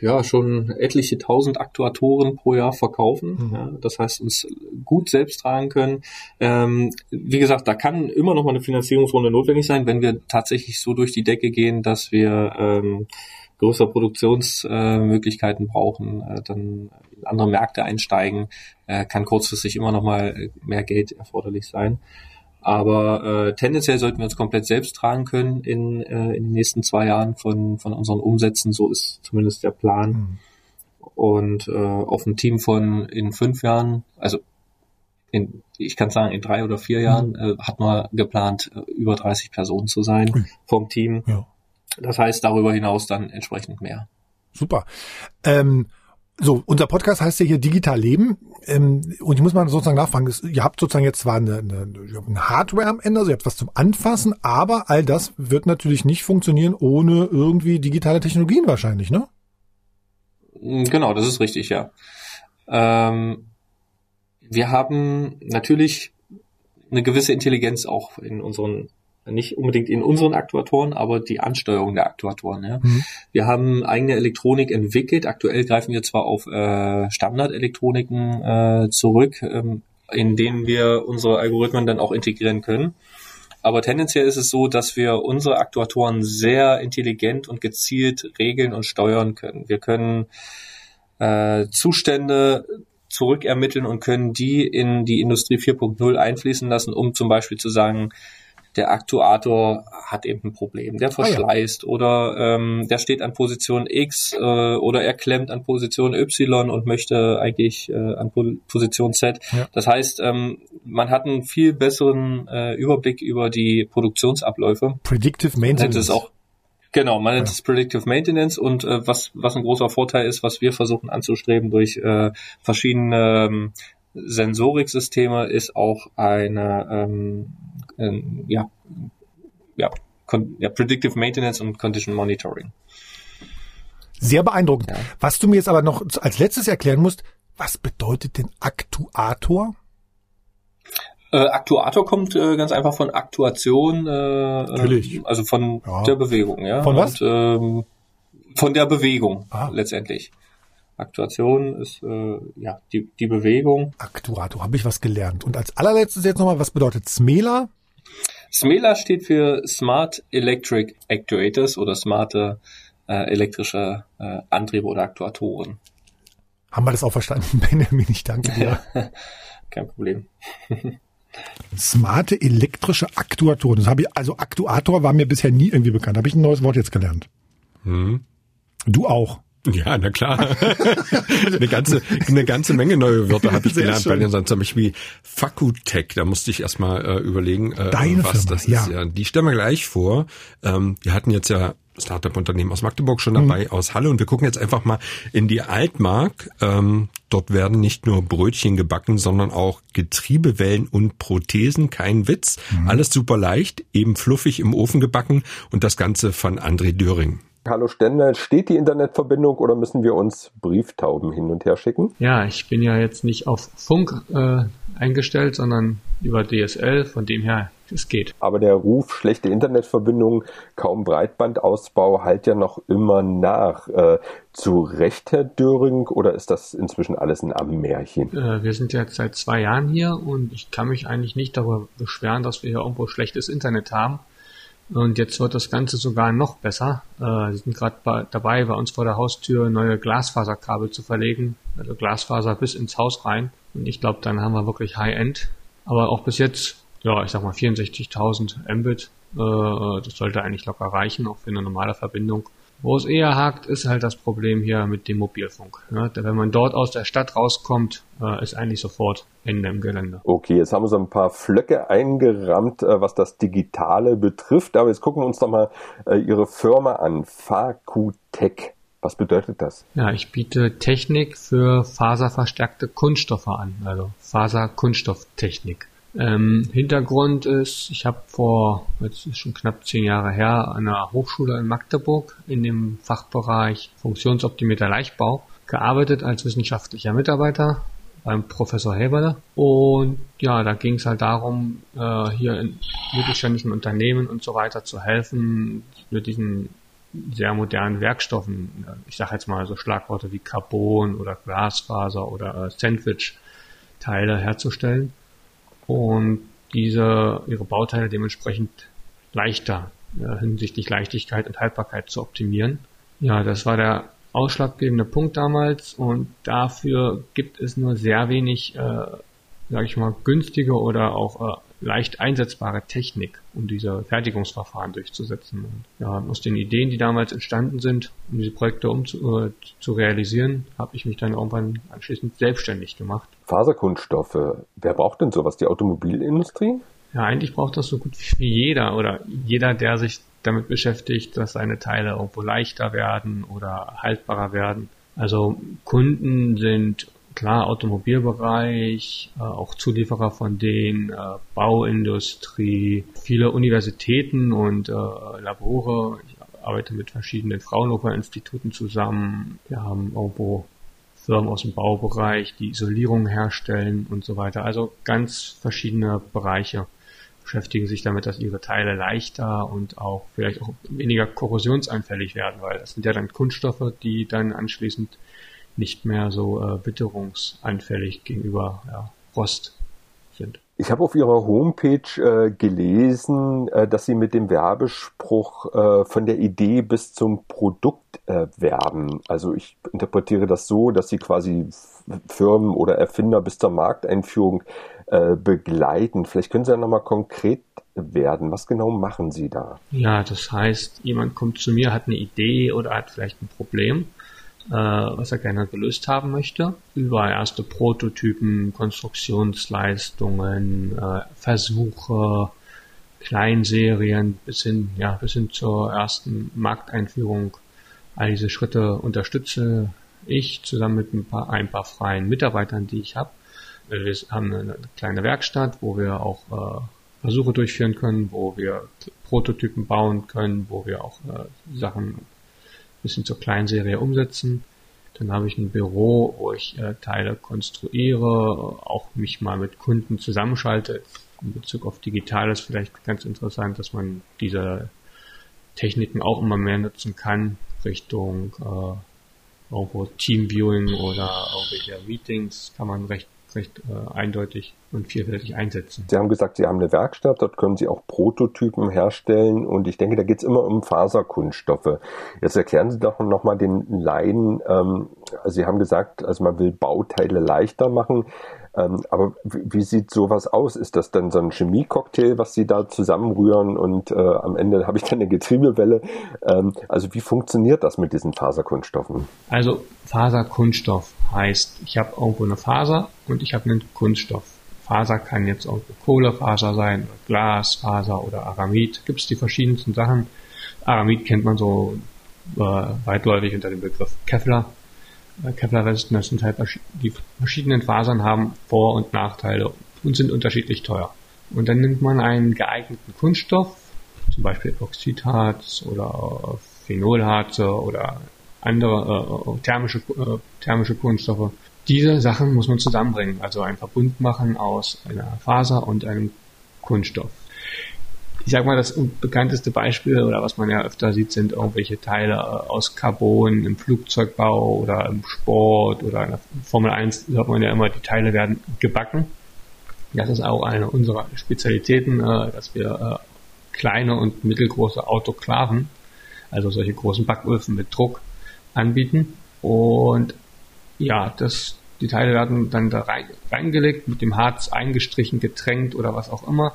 ja schon etliche tausend Aktuatoren pro Jahr verkaufen. Mhm. Ja, das heißt, uns gut selbst tragen können. Ähm, wie gesagt, da kann immer noch mal eine Finanzierungsrunde notwendig sein, wenn wir tatsächlich so durch die Decke gehen, dass wir ähm, größere Produktionsmöglichkeiten äh, brauchen, äh, dann in andere Märkte einsteigen, äh, kann kurzfristig immer noch mal mehr Geld erforderlich sein. Aber äh, tendenziell sollten wir uns komplett selbst tragen können in, äh, in den nächsten zwei Jahren von, von unseren Umsätzen. So ist zumindest der Plan. Mhm. Und äh, auf ein Team von in fünf Jahren, also in, ich kann sagen, in drei oder vier Jahren mhm. äh, hat man geplant, äh, über 30 Personen zu sein mhm. vom Team. Ja. Das heißt darüber hinaus dann entsprechend mehr. Super. Ähm, so, unser Podcast heißt ja hier Digital Leben. Ähm, und ich muss mal sozusagen nachfragen, ihr habt sozusagen jetzt zwar eine, eine, eine Hardware am Ende, also ihr habt was zum Anfassen, aber all das wird natürlich nicht funktionieren ohne irgendwie digitale Technologien wahrscheinlich, ne? Mm, genau, das ist richtig, ja. Ähm, wir haben natürlich eine gewisse Intelligenz auch in unseren nicht unbedingt in unseren Aktuatoren, aber die Ansteuerung der Aktuatoren. Ja. Mhm. Wir haben eigene Elektronik entwickelt. Aktuell greifen wir zwar auf äh, Standardelektroniken äh, zurück, ähm, in denen wir unsere Algorithmen dann auch integrieren können. Aber tendenziell ist es so, dass wir unsere Aktuatoren sehr intelligent und gezielt regeln und steuern können. Wir können äh, Zustände zurückermitteln und können die in die Industrie 4.0 einfließen lassen, um zum Beispiel zu sagen, der Aktuator hat eben ein Problem, der verschleißt ah, ja. oder ähm, der steht an Position X äh, oder er klemmt an Position Y und möchte eigentlich äh, an po Position Z. Ja. Das heißt, ähm, man hat einen viel besseren äh, Überblick über die Produktionsabläufe. Predictive Maintenance. Das ist auch Genau, man nennt es Predictive Maintenance und äh, was, was ein großer Vorteil ist, was wir versuchen anzustreben durch äh, verschiedene ähm, Sensoriksysteme, ist auch eine ähm, ähm, ja, ja, ja, Predictive Maintenance und Condition Monitoring. Sehr beeindruckend. Ja. Was du mir jetzt aber noch als letztes erklären musst, was bedeutet denn Aktuator? Äh, Aktuator kommt äh, ganz einfach von Aktuation, äh, Natürlich. also von Ja. der Bewegung, ja. Von was? Und, ähm, von der Bewegung Ah. letztendlich. Aktuation ist äh, ja die, die Bewegung. Aktuator, habe ich was gelernt. Und als allerletztes jetzt nochmal, was bedeutet SMELA? SMELA steht für Smart Electric Actuators oder smarte äh, elektrische äh, Antriebe oder Aktuatoren. Haben wir das auch verstanden, Benjamin? Ich danke dir. Kein Problem. Smarte elektrische Aktuatoren. Das habe ich, also Aktuator war mir bisher nie irgendwie bekannt. Habe ich ein neues Wort jetzt gelernt. Mhm. Du auch. Ja, na klar. eine ganze, eine ganze Menge neue Wörter habe ich Sehr gelernt schön. bei den sonst zum Beispiel Fakutech. Da musste ich erstmal äh, überlegen, äh, Deine was Firma, das ja. ist. Ja, die stellen wir gleich vor. Ähm, wir hatten jetzt ja Startup-Unternehmen aus Magdeburg schon dabei, Mhm. aus Halle und wir gucken jetzt einfach mal in die Altmark. Ähm, dort werden nicht nur Brötchen gebacken, sondern auch Getriebewellen und Prothesen. Kein Witz. Mhm. Alles super leicht, eben fluffig im Ofen gebacken und das Ganze von André Döring. Hallo Stendal, steht die Internetverbindung oder müssen wir uns Brieftauben hin und her schicken? Ja, ich bin ja jetzt nicht auf Funk äh, eingestellt, sondern über DSL, von dem her, es geht. Aber der Ruf schlechte Internetverbindung, kaum Breitbandausbau halt ja noch immer nach. Äh, zu Recht, Herr Döring, oder ist das inzwischen alles ein Ammärchen? Äh, wir sind jetzt seit zwei Jahren hier und ich kann mich eigentlich nicht darüber beschweren, dass wir hier irgendwo schlechtes Internet haben. Und jetzt wird das Ganze sogar noch besser. Äh, sind gerade bei, dabei, bei uns vor der Haustür neue Glasfaserkabel zu verlegen, also Glasfaser bis ins Haus rein. Und ich glaube, dann haben wir wirklich High-End. Aber auch bis jetzt, ja, ich sag mal 64.000 Mbit. Äh, das sollte eigentlich locker reichen, auch für eine normale Verbindung. Wo es eher hakt, ist halt das Problem hier mit dem Mobilfunk. Ne? Wenn man dort aus der Stadt rauskommt, äh, ist eigentlich sofort Ende im Gelände. Okay, jetzt haben wir so ein paar Flöcke eingerammt, äh, was das Digitale betrifft. Aber jetzt gucken wir uns doch mal äh, Ihre Firma an, Fakutech. Was bedeutet das? Ja, ich biete Technik für faserverstärkte Kunststoffe an, also Faserkunststofftechnik. Ähm, Hintergrund ist, ich habe vor, jetzt ist schon knapp zehn Jahre her, an einer Hochschule in Magdeburg in dem Fachbereich funktionsoptimierter Leichtbau gearbeitet als wissenschaftlicher Mitarbeiter beim Professor Heberle. Und ja, da ging es halt darum, äh, hier in mittelständischen Unternehmen und so weiter zu helfen, mit diesen sehr modernen Werkstoffen, ich sage jetzt mal so Schlagworte wie Carbon oder Glasfaser oder äh, Sandwich-Teile herzustellen und diese ihre Bauteile dementsprechend leichter äh, hinsichtlich Leichtigkeit und Haltbarkeit zu optimieren. Ja, das war der ausschlaggebende Punkt damals und dafür gibt es nur sehr wenig, äh, sage ich mal, günstige oder auch äh, leicht einsetzbare Technik, um diese Fertigungsverfahren durchzusetzen. Und ja, aus den Ideen, die damals entstanden sind, um diese Projekte umzu, äh, zu realisieren, habe ich mich dann irgendwann anschließend selbstständig gemacht. Faserkunststoffe. Wer braucht denn sowas? Die Automobilindustrie? Ja, eigentlich braucht das so gut wie jeder oder jeder, der sich damit beschäftigt, dass seine Teile irgendwo leichter werden oder haltbarer werden. Also Kunden sind klar Automobilbereich, äh, auch Zulieferer von denen, äh, Bauindustrie, viele Universitäten und äh, Labore. Ich arbeite mit verschiedenen Fraunhofer-Instituten zusammen. Wir haben irgendwo Firmen aus dem Baubereich, die Isolierung herstellen und so weiter. Also ganz verschiedene Bereiche beschäftigen sich damit, dass ihre Teile leichter und auch vielleicht auch weniger korrosionsanfällig werden, weil das sind ja dann Kunststoffe, die dann anschließend nicht mehr so äh, witterungsanfällig gegenüber ja, Rost sind. Ich habe auf Ihrer Homepage äh, gelesen, äh, dass Sie mit dem Werbespruch äh, von der Idee bis zum Produkt äh, werben. Also ich interpretiere das so, dass Sie quasi Firmen oder Erfinder bis zur Markteinführung äh, begleiten. Vielleicht können Sie ja nochmal konkret werden. Was genau machen Sie da? Ja, das heißt, jemand kommt zu mir, hat eine Idee oder hat vielleicht ein Problem, was er gerne gelöst haben möchte. Über erste Prototypen, Konstruktionsleistungen, äh, Versuche, Kleinserien bis hin, ja, bis hin zur ersten Markteinführung. All diese Schritte unterstütze ich zusammen mit ein paar, ein paar freien Mitarbeitern, die ich habe. Wir haben eine kleine Werkstatt, wo wir auch äh, Versuche durchführen können, wo wir Prototypen bauen können, wo wir auch äh, Sachen bis hin zur Kleinserie umsetzen. Dann habe ich ein Büro, wo ich äh, Teile konstruiere, auch mich mal mit Kunden zusammenschalte. In Bezug auf Digitales vielleicht ganz interessant, dass man diese Techniken auch immer mehr nutzen kann, Richtung äh, irgendwo Teamviewing oder irgendwelche Meetings kann man recht recht äh, eindeutig und vielfältig einsetzen. Sie haben gesagt, Sie haben eine Werkstatt, dort können Sie auch Prototypen herstellen und ich denke, da geht es immer um Faserkunststoffe. Jetzt erklären Sie doch nochmal den Laien, ähm, Sie haben gesagt, also man will Bauteile leichter machen. Ähm, aber wie, sieht sowas aus? Ist das dann so ein Chemiecocktail, was Sie da zusammenrühren und äh, am Ende habe ich dann eine Getriebewelle? Ähm, also wie funktioniert das mit diesen Faserkunststoffen? Also Faserkunststoff heißt, ich habe irgendwo eine Faser und ich habe einen Kunststoff. Faser kann jetzt irgendwo Kohlefaser sein, oder Glasfaser oder Aramid. Gibt es die verschiedensten Sachen. Aramid kennt man so äh, weitläufig unter dem Begriff Kevlar. Kevlar-Resten, sind halt die verschiedenen Fasern haben Vor- und Nachteile und sind unterschiedlich teuer. Und dann nimmt man einen geeigneten Kunststoff, zum Beispiel Oxidharz oder Phenolharze oder andere äh, thermische, äh, thermische Kunststoffe. Diese Sachen muss man zusammenbringen, also einen Verbund machen aus einer Faser und einem Kunststoff ich sag mal, das bekannteste Beispiel oder was man ja öfter sieht, sind irgendwelche Teile äh, aus Carbon im Flugzeugbau oder im Sport oder in der Formel 1 hört man ja immer, die Teile werden gebacken. Das ist auch eine unserer Spezialitäten, äh, dass wir äh, kleine und mittelgroße Autoklaven, also solche großen Backöfen mit Druck anbieten. Und ja, das, die Teile werden dann da rein, reingelegt, mit dem Harz eingestrichen, getränkt oder was auch immer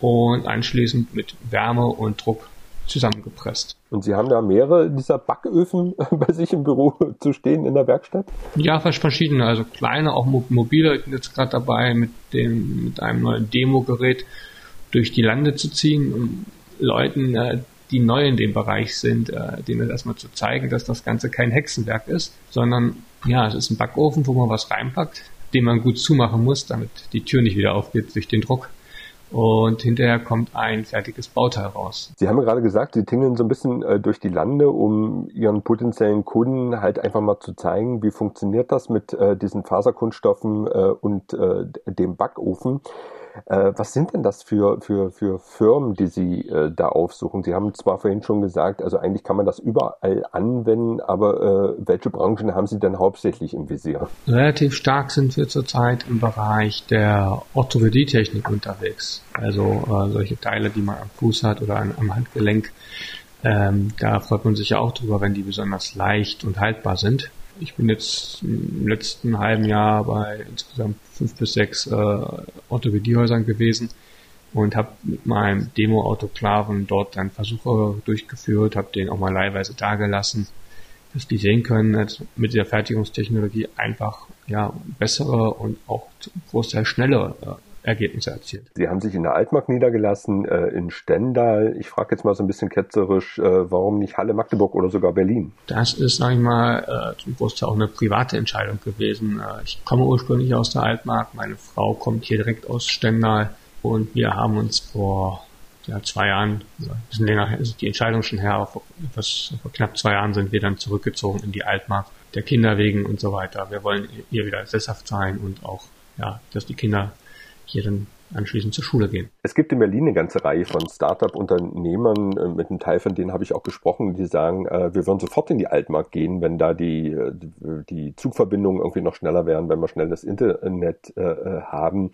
und anschließend mit Wärme und Druck zusammengepresst. Und Sie haben da mehrere dieser Backöfen bei sich im Büro zu stehen in der Werkstatt? Ja, verschiedene, also kleine, auch mobile. Ich bin jetzt gerade dabei, mit dem, mit einem neuen Demo-Gerät durch die Lande zu ziehen, um Leuten, äh, die neu in dem Bereich sind, äh, denen erstmal zu zeigen, dass das Ganze kein Hexenwerk ist, sondern ja, es ist ein Backofen, wo man was reinpackt, den man gut zumachen muss, damit die Tür nicht wieder aufgeht durch den Druck und hinterher kommt ein fertiges Bauteil raus. Sie haben gerade gesagt, Sie tingeln so ein bisschen äh, durch die Lande, um Ihren potenziellen Kunden halt einfach mal zu zeigen, wie funktioniert das mit äh, diesen Faserkunststoffen äh, und äh, dem Backofen. Äh, was sind denn das für, für, für Firmen, die Sie äh, da aufsuchen? Sie haben zwar vorhin schon gesagt, also eigentlich kann man das überall anwenden, aber äh, welche Branchen haben Sie denn hauptsächlich im Visier? Relativ stark sind wir zurzeit im Bereich der Orthopädietechnik unterwegs. Also äh, solche Teile, die man am Fuß hat oder an, am Handgelenk. Ähm, da freut man sich ja auch drüber, wenn die besonders leicht und haltbar sind. Ich bin jetzt im letzten halben Jahr bei insgesamt fünf bis sechs äh, Orthopädiehäusern gewesen und habe mit meinem Demo-Autoklaven dort dann Versuche durchgeführt, habe den auch mal leihweise dagelassen, dass die sehen können, dass mit der Fertigungstechnologie einfach ja bessere und auch großteil schnellere äh, Ergebnisse erzielt. Sie haben sich in der Altmark niedergelassen, äh, in Stendal. Ich frage jetzt mal so ein bisschen ketzerisch, äh, warum nicht Halle, Magdeburg oder sogar Berlin? Das ist, sage ich mal, äh, zum Großteil auch eine private Entscheidung gewesen. Äh, ich komme ursprünglich aus der Altmark, meine Frau kommt hier direkt aus Stendal und wir haben uns vor ja, zwei Jahren, also ein bisschen länger ist die Entscheidung schon her, vor, etwas, vor knapp zwei Jahren sind wir dann zurückgezogen in die Altmark, der Kinder wegen und so weiter. Wir wollen hier wieder sesshaft sein und auch, ja, dass die Kinder hier dann anschließend zur Schule gehen. Es gibt in Berlin eine ganze Reihe von Start-up-Unternehmern, äh, mit einem Teil von denen habe ich auch gesprochen, die sagen, äh, wir würden sofort in die Altmark gehen, wenn da die, äh, die Zugverbindungen irgendwie noch schneller wären, wenn wir schnell das Internet haben.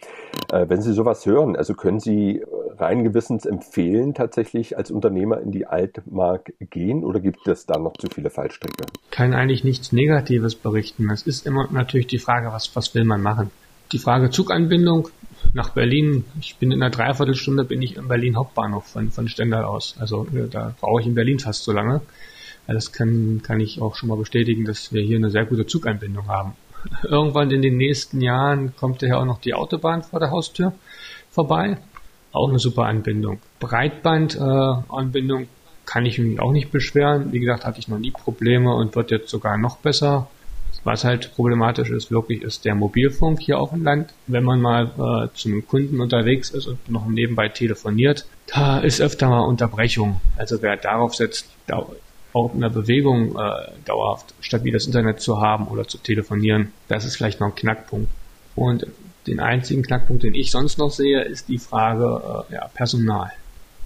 Wenn Sie sowas hören, also können Sie rein gewissens empfehlen, tatsächlich als Unternehmer in die Altmark gehen oder gibt es da noch zu viele Fallstricke? Kann eigentlich nichts Negatives berichten. Es ist immer natürlich die Frage, was, was will man machen? Die Frage Zuganbindung nach Berlin. Ich bin in einer Dreiviertelstunde bin ich im Berlin Hauptbahnhof von, von Stendal aus. Also äh, da brauche ich in Berlin fast so lange. Das kann, kann ich auch schon mal bestätigen, dass wir hier eine sehr gute Zuganbindung haben. Irgendwann in den nächsten Jahren kommt ja auch noch die Autobahn vor der Haustür vorbei. Auch eine super Anbindung. Breitbandanbindung äh, kann ich mich auch nicht beschweren. Wie gesagt, hatte ich noch nie Probleme und wird jetzt sogar noch besser. Was halt problematisch ist, wirklich, ist der Mobilfunk hier auf dem Land. Wenn man mal äh, zu einem Kunden unterwegs ist und noch nebenbei telefoniert, da ist öfter mal Unterbrechung. Also wer darauf setzt, da auch in der Bewegung äh, dauerhaft stabiles Internet zu haben oder zu telefonieren, das ist vielleicht noch ein Knackpunkt. Und den einzigen Knackpunkt, den ich sonst noch sehe, ist die Frage äh, ja, Personal.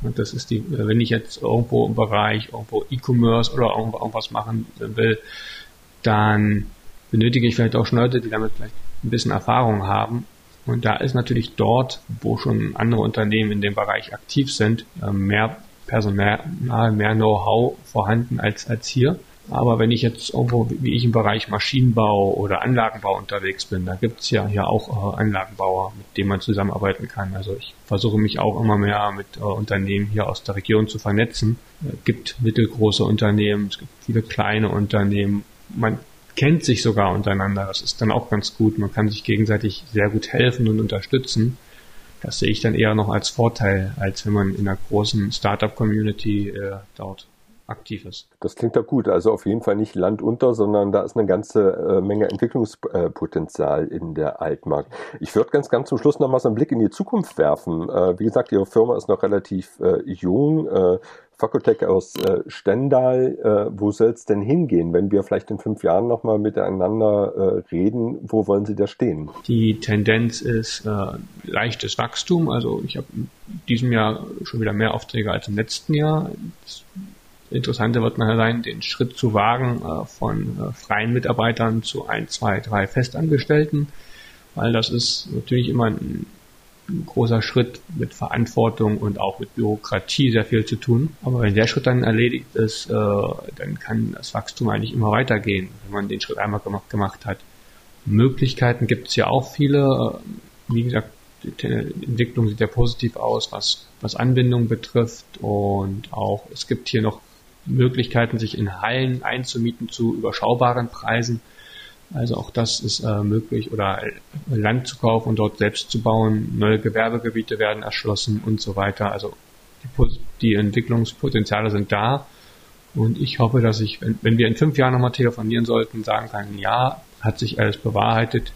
Und das ist die, wenn ich jetzt irgendwo im Bereich, irgendwo E-Commerce oder irgendwas machen will, dann benötige ich vielleicht auch schon Leute, die damit vielleicht ein bisschen Erfahrung haben. Und da ist natürlich dort, wo schon andere Unternehmen in dem Bereich aktiv sind, äh, mehr Personal, mehr Know-how vorhanden als, als hier. Aber wenn ich jetzt irgendwo, wie ich im Bereich Maschinenbau oder Anlagenbau unterwegs bin, da gibt es ja hier auch äh, Anlagenbauer, mit denen man zusammenarbeiten kann. Also ich versuche mich auch immer mehr mit äh, Unternehmen hier aus der Region zu vernetzen. Es gibt mittelgroße Unternehmen, es gibt viele kleine Unternehmen. Man kennt sich sogar untereinander. Das ist dann auch ganz gut. Man kann sich gegenseitig sehr gut helfen und unterstützen. Das sehe ich dann eher noch als Vorteil, als wenn man in einer großen Startup-Community äh, dort aktiv ist. Das klingt ja gut. Also auf jeden Fall nicht Land unter, sondern da ist eine ganze äh, Menge Entwicklungspotenzial in der Altmark. Ich würde ganz, ganz zum Schluss noch mal so einen Blick in die Zukunft werfen. Äh, wie gesagt, Ihre Firma ist noch relativ äh, jung. Äh, Facotec aus äh, Stendal, äh, wo soll es denn hingehen, wenn wir vielleicht in fünf Jahren nochmal miteinander äh, reden? Wo wollen Sie da stehen? Die Tendenz ist äh, leichtes Wachstum. Also ich habe in diesem Jahr schon wieder mehr Aufträge als im letzten Jahr. Das Interessante wird nachher sein, den Schritt zu wagen äh, von äh, freien Mitarbeitern zu ein, zwei, drei Festangestellten, weil das ist natürlich immer ein, ein großer Schritt mit Verantwortung und auch mit Bürokratie sehr viel zu tun. Aber wenn der Schritt dann erledigt ist, äh, dann kann das Wachstum eigentlich immer weitergehen, wenn man den Schritt einmal gemacht, gemacht hat. Möglichkeiten gibt es ja auch viele. Wie gesagt, die Entwicklung sieht ja positiv aus, was, was Anbindung betrifft und auch es gibt hier noch Möglichkeiten, sich in Hallen einzumieten zu überschaubaren Preisen. Also auch das ist äh, möglich oder Land zu kaufen und dort selbst zu bauen. Neue Gewerbegebiete werden erschlossen und so weiter. Also die, die Entwicklungspotenziale sind da. Und ich hoffe, dass ich, wenn, wenn wir in fünf Jahren nochmal telefonieren sollten, sagen kann, ja, hat sich alles bewahrheitet.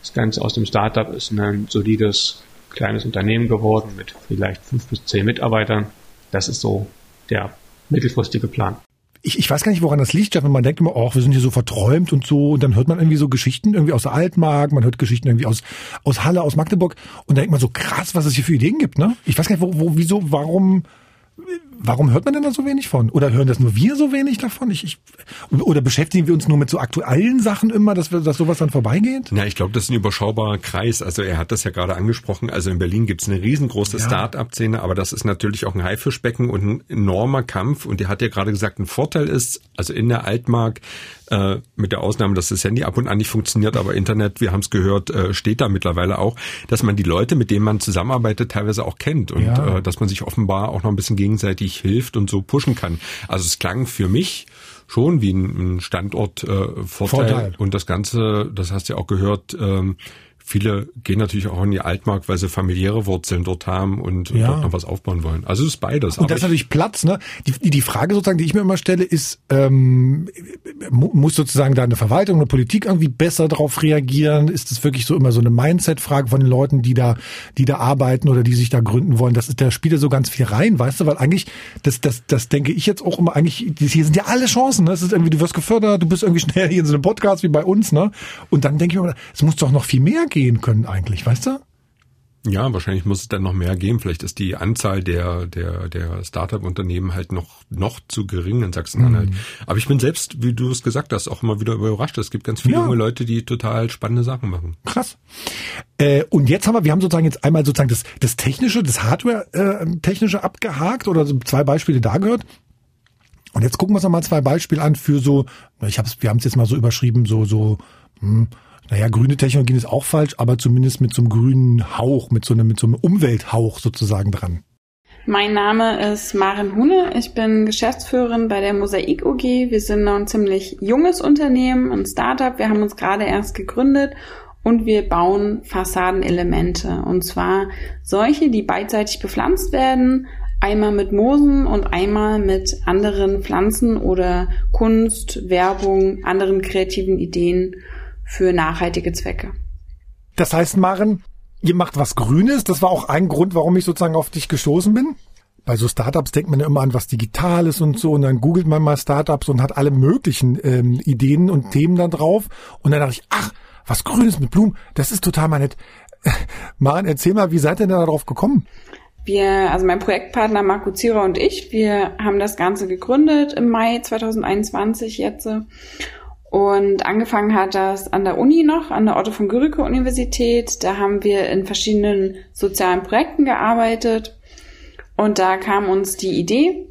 Das Ganze aus dem Startup ist ein solides kleines Unternehmen geworden mit vielleicht fünf bis zehn Mitarbeitern. Das ist so der mittelfristige Plan. Ich, ich weiß gar nicht, woran das liegt, Stefan. Man denkt immer, oh, wir sind hier so verträumt und so. Und dann hört man irgendwie so Geschichten irgendwie aus der Altmark, man hört Geschichten irgendwie aus, aus Halle, aus Magdeburg. Und da denkt man so krass, was es hier für Ideen gibt, ne? Ich weiß gar nicht, wo, wo wieso, warum, Warum hört man denn da so wenig von? Oder hören das nur wir so wenig davon? Ich, ich, oder beschäftigen wir uns nur mit so aktuellen Sachen immer, dass, wir, dass sowas dann vorbeigeht? Na, ich glaube, das ist ein überschaubarer Kreis. Also er hat das ja gerade angesprochen. Also in Berlin gibt's eine riesengroße ja. Start-up-Szene, aber das ist natürlich auch ein Haifischbecken und ein enormer Kampf. Und er hat ja gerade gesagt, ein Vorteil ist, also in der Altmark, äh, mit der Ausnahme, dass das Handy ab und an nicht funktioniert, aber Internet, wir haben es gehört, äh, steht da mittlerweile auch, dass man die Leute, mit denen man zusammenarbeitet, teilweise auch kennt und ja. äh, dass man sich offenbar auch noch ein bisschen gegenseitig hilft und so pushen kann. Also es klang für mich schon wie ein Standortvorteil äh, Vorteil. und das Ganze, das hast du ja auch gehört, ähm, Viele gehen natürlich auch in die Altmark, weil sie familiäre Wurzeln dort haben und ja. dort noch was aufbauen wollen. Also es ist beides. Und das ist natürlich Platz. Ne? Die, die Frage sozusagen, die ich mir immer stelle, ist, ähm, muss sozusagen da eine Verwaltung, eine Politik irgendwie besser darauf reagieren? Ist das wirklich so immer so eine Mindset-Frage von den Leuten, die da, die da arbeiten oder die sich da gründen wollen? Das ist, da spielt ja so ganz viel rein, weißt du? Weil eigentlich, das, das, das denke ich jetzt auch immer, eigentlich, hier sind ja alle Chancen. Ne? Es ist irgendwie, du wirst gefördert, du bist irgendwie schnell hier in so einem Podcast wie bei uns, ne? Und dann denke ich mir, es muss doch noch viel mehr geben gehen können eigentlich, weißt du? Ja, wahrscheinlich muss es dann noch mehr geben. Vielleicht ist die Anzahl der, der, der Startup-Unternehmen halt noch, noch zu gering in Sachsen-Anhalt. Mhm. Aber ich bin selbst, wie du es gesagt hast, auch immer wieder überrascht. Es gibt ganz viele ja. junge Leute, die total spannende Sachen machen. Krass. Äh, und jetzt haben wir, wir haben sozusagen jetzt einmal sozusagen das, das Technische, das Hardware-Technische äh, abgehakt oder so zwei Beispiele da gehört. Und jetzt gucken wir uns noch mal zwei Beispiele an für so, ich hab's, wir haben es jetzt mal so überschrieben, so, so, hm, naja, grüne Technologien ist auch falsch, aber zumindest mit so einem grünen Hauch, mit so einem, mit so einem Umwelthauch sozusagen dran. Mein Name ist Maren Hune. Ich bin Geschäftsführerin bei der Mosaik OG. Wir sind noch ein ziemlich junges Unternehmen, ein Startup. Wir haben uns gerade erst gegründet und wir bauen Fassadenelemente. Und zwar solche, die beidseitig bepflanzt werden, einmal mit Moosen und einmal mit anderen Pflanzen oder Kunst, Werbung, anderen kreativen Ideen für nachhaltige Zwecke. Das heißt, Maren, ihr macht was Grünes. Das war auch ein Grund, warum ich sozusagen auf dich gestoßen bin. bei so Startups denkt man ja immer an was Digitales und so und dann googelt man mal Startups und hat alle möglichen ähm, Ideen und Themen dann drauf und dann dachte ich, ach, was Grünes mit Blumen, das ist total mal nett. Maren, erzähl mal, wie seid ihr denn da drauf gekommen? Wir, also mein Projektpartner Marco Zierer und ich, wir haben das Ganze gegründet im Mai 2021 jetzt. Und angefangen hat das an der Uni noch, an der Otto von Guericke Universität. Da haben wir in verschiedenen sozialen Projekten gearbeitet. Und da kam uns die Idee.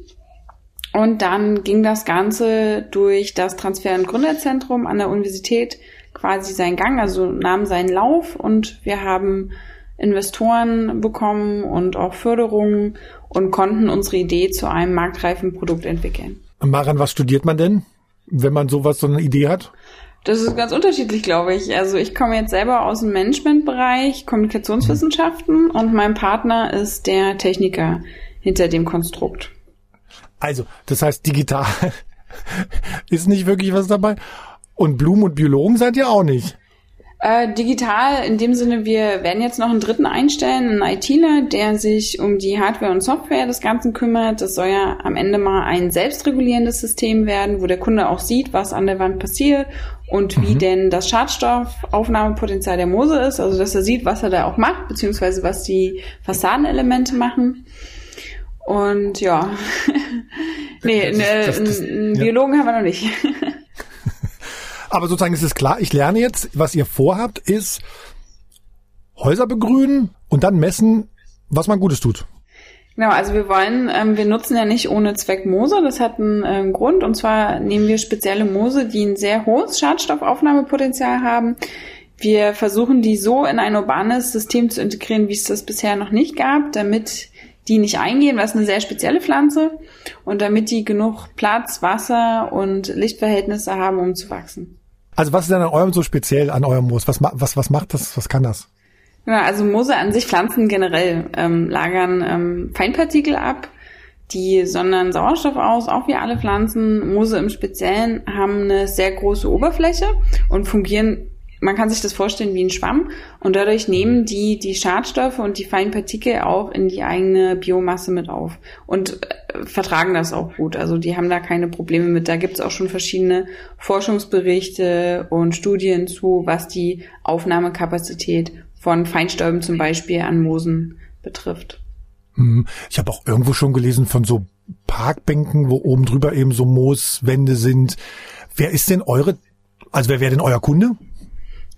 Und dann ging das Ganze durch das Transfer- und Gründerzentrum an der Universität quasi seinen Gang, also nahm seinen Lauf. Und wir haben Investoren bekommen und auch Förderungen und konnten unsere Idee zu einem marktreifen Produkt entwickeln. Maran, was studiert man denn, wenn man sowas, so eine Idee hat? Das ist ganz unterschiedlich, glaube ich. Also ich komme jetzt selber aus dem Managementbereich, Kommunikationswissenschaften und mein Partner ist der Techniker hinter dem Konstrukt. Also, das heißt, digital ist nicht wirklich was dabei. Und Blumen und Biologen seid ihr auch nicht. Äh, digital in dem Sinne, wir werden jetzt noch einen dritten einstellen, einen ITler, der sich um die Hardware und Software des Ganzen kümmert. Das soll ja am Ende mal ein selbstregulierendes System werden, wo der Kunde auch sieht, was an der Wand passiert und mhm. wie denn das Schadstoffaufnahmepotenzial der Moose ist. Also dass er sieht, was er da auch macht, beziehungsweise was die Fassadenelemente machen. Und ja, nee, das, einen Biologen ja. haben wir noch nicht. Aber sozusagen ist es klar, ich lerne jetzt, was ihr vorhabt, ist Häuser begrünen und dann messen, was man Gutes tut. Genau, also wir wollen, ähm, wir nutzen ja nicht ohne Zweck Moose, das hat einen äh, Grund und zwar nehmen wir spezielle Moose, die ein sehr hohes Schadstoffaufnahmepotenzial haben. Wir versuchen die so in ein urbanes System zu integrieren, wie es das bisher noch nicht gab, damit die nicht eingehen, weil es eine sehr spezielle Pflanze und damit die genug Platz, Wasser und Lichtverhältnisse haben, um zu wachsen. Also was ist denn an eurem so speziell an eurem Moos? Was, was, was macht das? Was kann das? Ja, also Moose an sich, Pflanzen generell, ähm, lagern ähm, Feinpartikel ab, die sondern Sauerstoff aus, auch wie alle Pflanzen. Moose im Speziellen haben eine sehr große Oberfläche und fungieren man kann sich das vorstellen wie ein Schwamm und dadurch nehmen die die Schadstoffe und die feinen Partikel auch in die eigene Biomasse mit auf und äh, vertragen das auch gut. Also die haben da keine Probleme mit. Da gibt es auch schon verschiedene Forschungsberichte und Studien zu, was die Aufnahmekapazität von Feinstäuben zum Beispiel an Moosen betrifft. Mhm. Ich habe auch irgendwo schon gelesen von so Parkbänken, wo oben drüber eben so Mooswände sind. Wer ist denn eure, also wer wäre denn euer Kunde?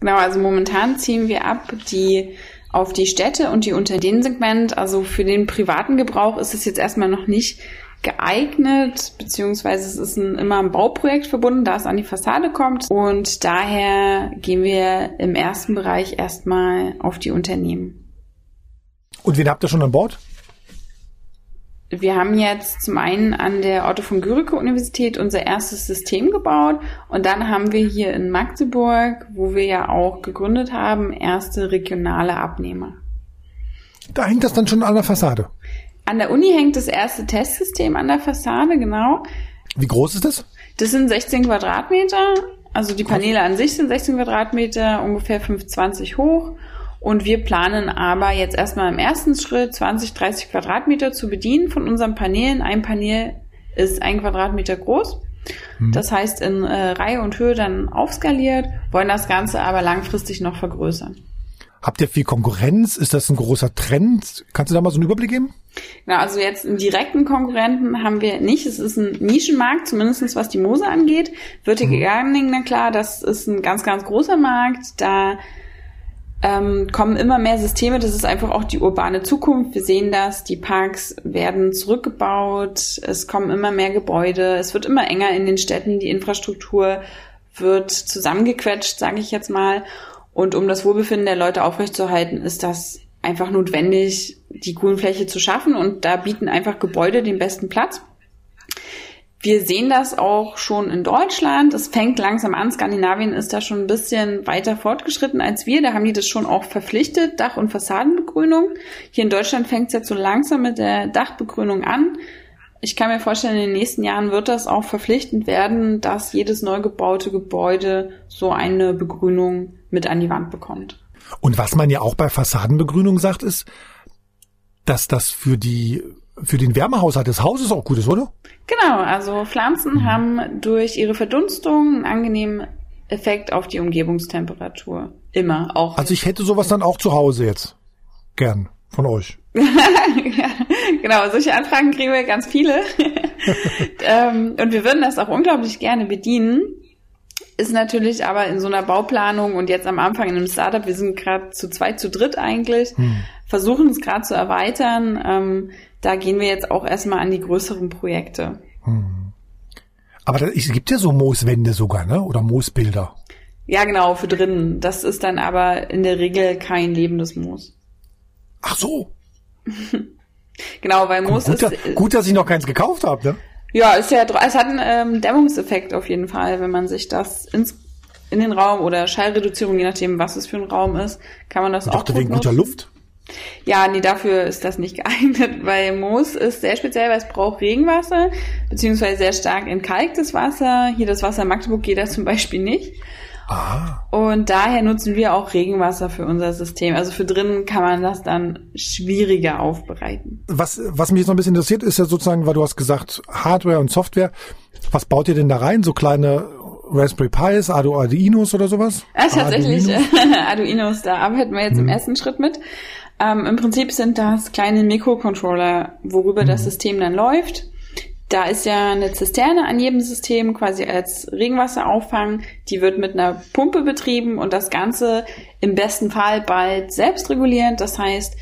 Genau, also momentan ziehen wir ab die auf die Städte und die Unternehmenssegment. Also für den privaten Gebrauch ist es jetzt erstmal noch nicht geeignet, beziehungsweise es ist ein, immer ein Bauprojekt verbunden, da es an die Fassade kommt. Und daher gehen wir im ersten Bereich erstmal auf die Unternehmen. Und wen habt ihr schon an Bord? Wir haben jetzt zum einen an der Otto von Guericke Universität unser erstes System gebaut und dann haben wir hier in Magdeburg, wo wir ja auch gegründet haben, erste regionale Abnehmer. Da hängt das dann schon an der Fassade. An der Uni hängt das erste Testsystem an der Fassade, genau. Wie groß ist das? Das sind 16 Quadratmeter. Also die Paneele an sich sind 16 Quadratmeter, ungefähr 5,20 hoch und wir planen aber jetzt erstmal im ersten Schritt 20, 30 Quadratmeter zu bedienen von unseren Paneelen. Ein Panel ist ein Quadratmeter groß. Mhm. Das heißt in äh, Reihe und Höhe dann aufskaliert, wollen das Ganze aber langfristig noch vergrößern. Habt ihr viel Konkurrenz? Ist das ein großer Trend? Kannst du da mal so einen Überblick geben? Genau, also jetzt einen direkten Konkurrenten haben wir nicht. Es ist ein Nischenmarkt, zumindest was die Mose angeht. Vertical mhm. Gardening, na klar, das ist ein ganz, ganz großer Markt. Da ähm, kommen immer mehr Systeme. Das ist einfach auch die urbane Zukunft. Wir sehen das. Die Parks werden zurückgebaut. Es kommen immer mehr Gebäude. Es wird immer enger in den Städten. Die Infrastruktur wird zusammengequetscht, sage ich jetzt mal. Und um das Wohlbefinden der Leute aufrechtzuerhalten, ist das einfach notwendig, die Grünfläche zu schaffen. Und da bieten einfach Gebäude den besten Platz. Wir sehen das auch schon in Deutschland. Es fängt langsam an. Skandinavien ist da schon ein bisschen weiter fortgeschritten als wir. Da haben die das schon auch verpflichtet, Dach- und Fassadenbegrünung. Hier in Deutschland fängt es jetzt so langsam mit der Dachbegrünung an. Ich kann mir vorstellen, in den nächsten Jahren wird das auch verpflichtend werden, dass jedes neu gebaute Gebäude so eine Begrünung mit an die Wand bekommt. Und was man ja auch bei Fassadenbegrünung sagt, ist, dass das für die für den Wärmehaushalt des Hauses auch gut ist, oder? Genau, also Pflanzen mhm. haben durch ihre Verdunstung einen angenehmen Effekt auf die Umgebungstemperatur. Immer, auch. Also ich hätte sowas dann auch zu Hause jetzt. Gern. Von euch. ja, genau, solche Anfragen kriegen wir ganz viele. ähm, und wir würden das auch unglaublich gerne bedienen. Ist natürlich aber in so einer Bauplanung und jetzt am Anfang in einem Startup, wir sind gerade zu zweit, zu dritt eigentlich, hm. versuchen es gerade zu erweitern. Ähm, da gehen wir jetzt auch erstmal an die größeren Projekte. Hm. Aber da, es gibt ja so Mooswände sogar, ne? Oder Moosbilder. Ja, genau, für drinnen. Das ist dann aber in der Regel kein lebendes Moos. Ach so. genau, weil Moos gut, ist. Gut, gut, dass ich noch keins gekauft habe, ne? Ja, ist ja, es hat einen ähm, Dämmungseffekt auf jeden Fall, wenn man sich das ins, in den Raum oder Schallreduzierung, je nachdem, was es für ein Raum ist, kann man das ich auch. Dachte wegen guter Luft. Ja, nee, dafür ist das nicht geeignet, weil Moos ist sehr speziell, weil es braucht Regenwasser, beziehungsweise sehr stark entkalktes Wasser. Hier das Wasser in Magdeburg geht das zum Beispiel nicht. Ah. Und daher nutzen wir auch Regenwasser für unser System. Also für drinnen kann man das dann schwieriger aufbereiten. Was, was mich jetzt noch ein bisschen interessiert, ist ja sozusagen, weil du hast gesagt, Hardware und Software. Was baut ihr denn da rein? So kleine Raspberry Pis, Arduinos oder sowas? Ja, tatsächlich Arduinos, da arbeiten wir jetzt hm. im ersten Schritt mit. Ähm, Im Prinzip sind das kleine Mikrocontroller, worüber hm. das System dann läuft. Da ist ja eine Zisterne an jedem System quasi als Regenwasserauffang. Die wird mit einer Pumpe betrieben und das Ganze im besten Fall bald selbstregulierend. Das heißt,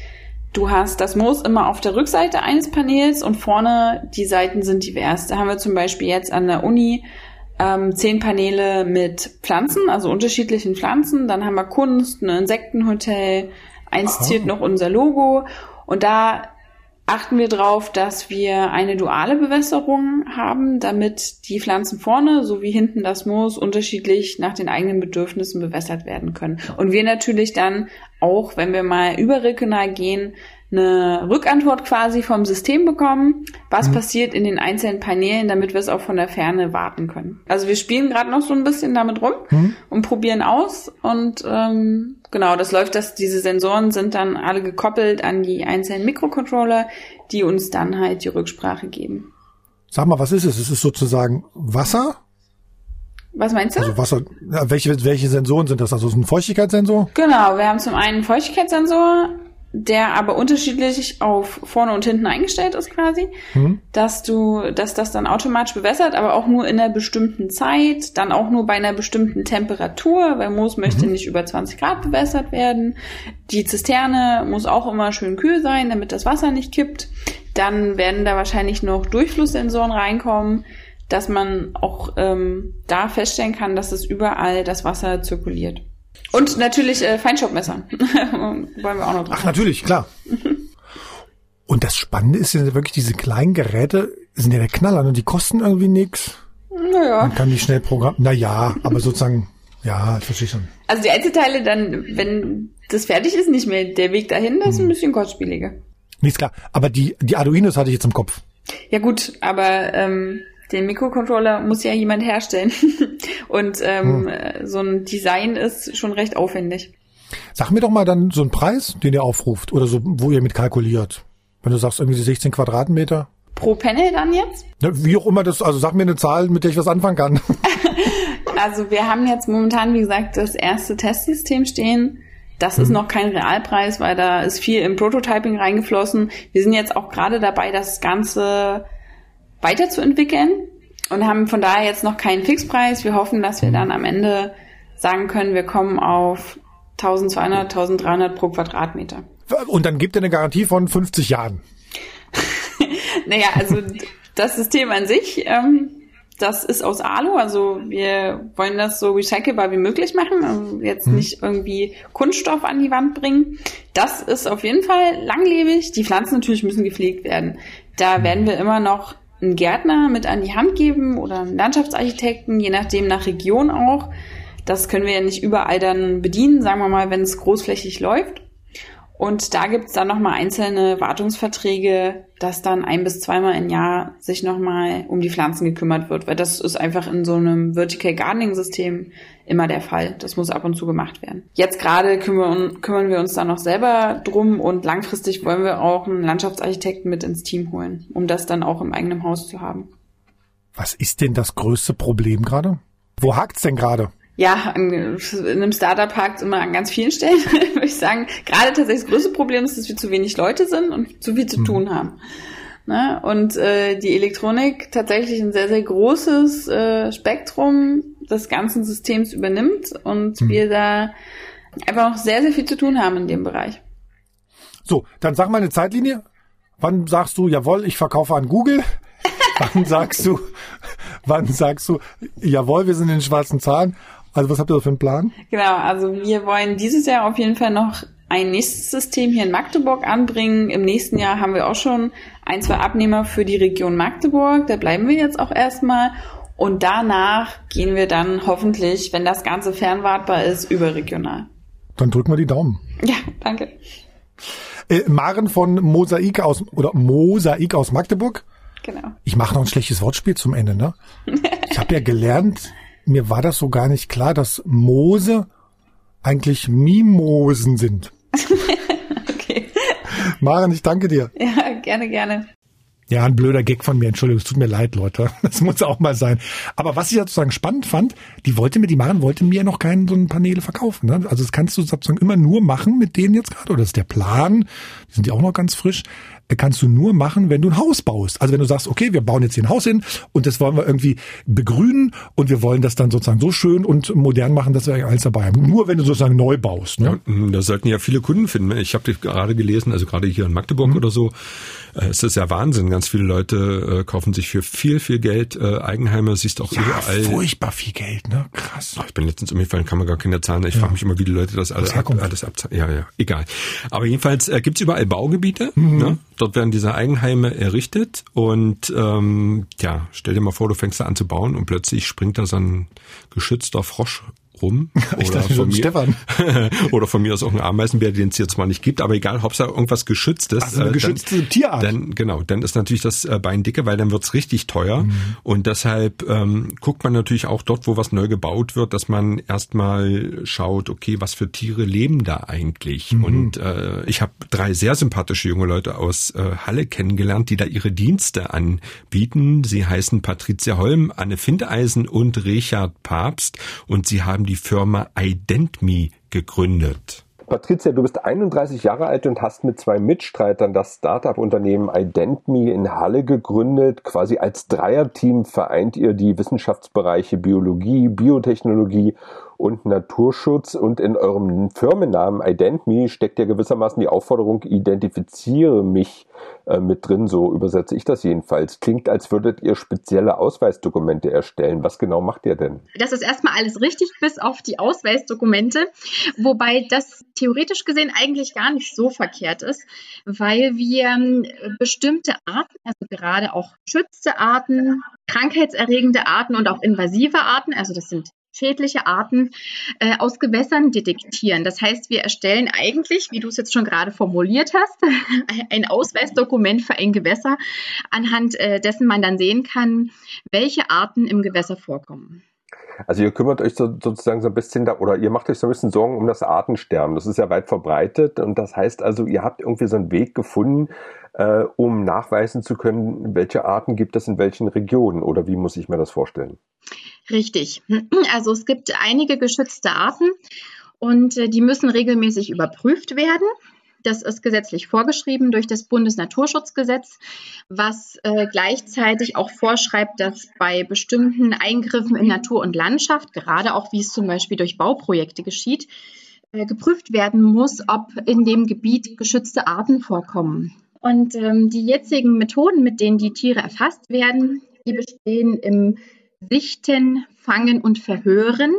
du hast das Moos immer auf der Rückseite eines Panels und vorne die Seiten sind divers. Da haben wir zum Beispiel jetzt an der Uni ähm, zehn Paneele mit Pflanzen, also unterschiedlichen Pflanzen. Dann haben wir Kunst, ein Insektenhotel. Eins ziert noch unser Logo. Und da achten wir darauf, dass wir eine duale Bewässerung haben, damit die Pflanzen vorne sowie hinten das Moos unterschiedlich nach den eigenen Bedürfnissen bewässert werden können. Und wir natürlich dann auch, wenn wir mal überregional gehen, eine Rückantwort quasi vom System bekommen, was mhm. passiert in den einzelnen Paneelen, damit wir es auch von der Ferne warten können. Also wir spielen gerade noch so ein bisschen damit rum mhm. und probieren aus und ähm, genau, das läuft, dass diese Sensoren sind dann alle gekoppelt an die einzelnen Mikrocontroller, die uns dann halt die Rücksprache geben. Sag mal, was ist es? Es ist sozusagen Wasser? Was meinst du? Also Wasser, welche, welche Sensoren sind das? Also ist ein Feuchtigkeitssensor? Genau, wir haben zum einen einen Feuchtigkeitssensor, der aber unterschiedlich auf vorne und hinten eingestellt ist quasi, mhm. dass du, dass das dann automatisch bewässert, aber auch nur in einer bestimmten Zeit, dann auch nur bei einer bestimmten Temperatur, weil Moos möchte mhm. nicht über 20 Grad bewässert werden. Die Zisterne muss auch immer schön kühl sein, damit das Wasser nicht kippt. Dann werden da wahrscheinlich noch Durchflusssensoren reinkommen, dass man auch ähm, da feststellen kann, dass es überall das Wasser zirkuliert. Und natürlich äh, Feinstaubmesser. Wollen wir auch noch dran. Ach, natürlich, klar. Und das Spannende ist ja wirklich, diese kleinen Geräte sind ja der Knaller und die kosten irgendwie nichts. Naja. Man kann die schnell programmieren. Naja, aber sozusagen, ja, das verstehe ich schon. Also die Einzelteile dann, wenn das fertig ist, nicht mehr der Weg dahin, das ist ein hm. bisschen kostspieliger. Nichts klar. Aber die, die Arduinos hatte ich jetzt im Kopf. Ja gut, aber ähm, den Mikrocontroller muss ja jemand herstellen. Und ähm, hm. so ein Design ist schon recht aufwendig. Sag mir doch mal dann so einen Preis, den ihr aufruft oder so, wo ihr mit kalkuliert. Wenn du sagst, irgendwie 16 Quadratmeter. Pro Panel dann jetzt? Ja, wie auch immer das, also sag mir eine Zahl, mit der ich was anfangen kann. also wir haben jetzt momentan, wie gesagt, das erste Testsystem stehen. Das ist noch kein Realpreis, weil da ist viel im Prototyping reingeflossen. Wir sind jetzt auch gerade dabei, das Ganze weiterzuentwickeln und haben von daher jetzt noch keinen Fixpreis. Wir hoffen, dass wir dann am Ende sagen können, wir kommen auf 1200, 1300 pro Quadratmeter. Und dann gibt er eine Garantie von 50 Jahren. naja, also das System an sich, ähm, das ist aus Alu, also wir wollen das so recycelbar wie möglich machen, also jetzt hm. nicht irgendwie Kunststoff an die Wand bringen. Das ist auf jeden Fall langlebig. Die Pflanzen natürlich müssen gepflegt werden. Da werden wir immer noch einen Gärtner mit an die Hand geben oder einen Landschaftsarchitekten, je nachdem nach Region auch. Das können wir ja nicht überall dann bedienen, sagen wir mal, wenn es großflächig läuft. Und da gibt's dann nochmal einzelne Wartungsverträge, dass dann ein bis zweimal im Jahr sich nochmal um die Pflanzen gekümmert wird, weil das ist einfach in so einem Vertical Gardening System immer der Fall. Das muss ab und zu gemacht werden. Jetzt gerade kümmern, kümmern wir uns da noch selber drum und langfristig wollen wir auch einen Landschaftsarchitekten mit ins Team holen, um das dann auch im eigenen Haus zu haben. Was ist denn das größte Problem gerade? Wo hakt's denn gerade? Ja, in einem Startup hakt immer an ganz vielen Stellen, würde ich sagen. Gerade tatsächlich das größte Problem ist, dass wir zu wenig Leute sind und zu viel zu mhm. tun haben. Ne? Und äh, die Elektronik tatsächlich ein sehr, sehr großes äh, Spektrum des ganzen Systems übernimmt und mhm. wir da einfach noch sehr, sehr viel zu tun haben in dem Bereich. So, dann sag mal eine Zeitlinie. Wann sagst du, jawohl, ich verkaufe an Google? wann sagst du, wann sagst du, jawohl, wir sind in den schwarzen Zahlen? Also was habt ihr da für einen Plan? Genau, also wir wollen dieses Jahr auf jeden Fall noch ein nächstes System hier in Magdeburg anbringen. Im nächsten Jahr haben wir auch schon ein, zwei Abnehmer für die Region Magdeburg. Da bleiben wir jetzt auch erstmal. Und danach gehen wir dann hoffentlich, wenn das Ganze fernwartbar ist, überregional. Dann drücken wir die Daumen. Ja, danke. Äh, Maren von Mosaik aus oder Mosaik aus Magdeburg. Genau. Ich mache noch ein schlechtes Wortspiel zum Ende, ne? Ich habe ja gelernt, mir war das so gar nicht klar, dass Moose eigentlich Mimosen sind. okay. Maren, ich danke dir. Ja, gerne, gerne. Ja, ein blöder Gag von mir. Entschuldigung, es tut mir leid, Leute. Das muss auch mal sein. Aber was ich sozusagen spannend fand, die wollte mir, die Maren wollte mir noch keinen so einen Paneele verkaufen. Ne? Also das kannst du sozusagen immer nur machen mit denen jetzt gerade. Oder das ist der Plan. Die sind ja auch noch ganz frisch kannst du nur machen, wenn du ein Haus baust. Also wenn du sagst, okay, wir bauen jetzt hier ein Haus hin und das wollen wir irgendwie begrünen und wir wollen das dann sozusagen so schön und modern machen, dass wir alles dabei haben. Nur wenn du sozusagen neu baust. Ne? Ja, da sollten ja viele Kunden finden. Ich habe gerade gelesen, also gerade hier in Magdeburg mhm. oder so, äh, es ist ja Wahnsinn. Ganz viele Leute äh, kaufen sich für viel, viel Geld äh, Eigenheime. Siehst auch ja, überall. furchtbar viel Geld, ne? Krass. Ich bin letztens umgefallen, kann man gar keine Zahlen. Ich ja. frage mich immer, wie die Leute das alles, ab, alles abzahlen. Ja, ja, egal. Aber jedenfalls äh, gibt es überall Baugebiete. Mhm. Ne? Dort werden diese Eigenheime errichtet und ähm, ja, stell dir mal vor, du fängst da an zu bauen und plötzlich springt da so ein geschützter Frosch rum. Ich oder, von mir, Stefan. oder von mir aus auch ein Ameisenbär, den es hier zwar nicht gibt, aber egal, Hauptsache irgendwas Geschütztes. Also eine äh, geschützte dann, Tierart. Dann, genau, dann ist natürlich das äh, Bein dicke, weil dann wird's richtig teuer. Mhm. Und deshalb ähm, guckt man natürlich auch dort, wo was neu gebaut wird, dass man erstmal schaut, okay, was für Tiere leben da eigentlich? Mhm. Und äh, ich habe drei sehr sympathische junge Leute aus äh, Halle kennengelernt, die da ihre Dienste anbieten. Sie heißen Patricia Holm, Anne Findeisen und Richard Papst und sie haben die Firma IdentMe gegründet. Patricia, du bist 31 Jahre alt und hast mit zwei Mitstreitern das Startup-Unternehmen IdentMe in Halle gegründet. Quasi als Dreierteam vereint ihr die Wissenschaftsbereiche Biologie, Biotechnologie und Naturschutz. Und in eurem Firmennamen IdentMe steckt ja gewissermaßen die Aufforderung, identifiziere mich äh, mit drin. So übersetze ich das jedenfalls. Klingt, als würdet ihr spezielle Ausweisdokumente erstellen. Was genau macht ihr denn? Das ist erstmal alles richtig, bis auf die Ausweisdokumente. Wobei das theoretisch gesehen eigentlich gar nicht so verkehrt ist, weil wir ähm, bestimmte Arten, also gerade auch schützte Arten, krankheitserregende Arten und auch invasive Arten, also das sind schädliche Arten äh, aus Gewässern detektieren. Das heißt, wir erstellen eigentlich, wie du es jetzt schon gerade formuliert hast, ein Ausweisdokument für ein Gewässer, anhand äh, dessen man dann sehen kann, welche Arten im Gewässer vorkommen. Also ihr kümmert euch so, sozusagen so ein bisschen da, oder ihr macht euch so ein bisschen Sorgen um das Artensterben. Das ist ja weit verbreitet und das heißt also, ihr habt irgendwie so einen Weg gefunden, äh, um nachweisen zu können, welche Arten gibt es in welchen Regionen oder wie muss ich mir das vorstellen? Richtig. Also es gibt einige geschützte Arten und äh, die müssen regelmäßig überprüft werden. Das ist gesetzlich vorgeschrieben durch das Bundesnaturschutzgesetz, was äh, gleichzeitig auch vorschreibt, dass bei bestimmten Eingriffen in Natur und Landschaft, gerade auch wie es zum Beispiel durch Bauprojekte geschieht, äh, geprüft werden muss, ob in dem Gebiet geschützte Arten vorkommen. Und ähm, die jetzigen Methoden, mit denen die Tiere erfasst werden, die bestehen im Sichten, Fangen und Verhören.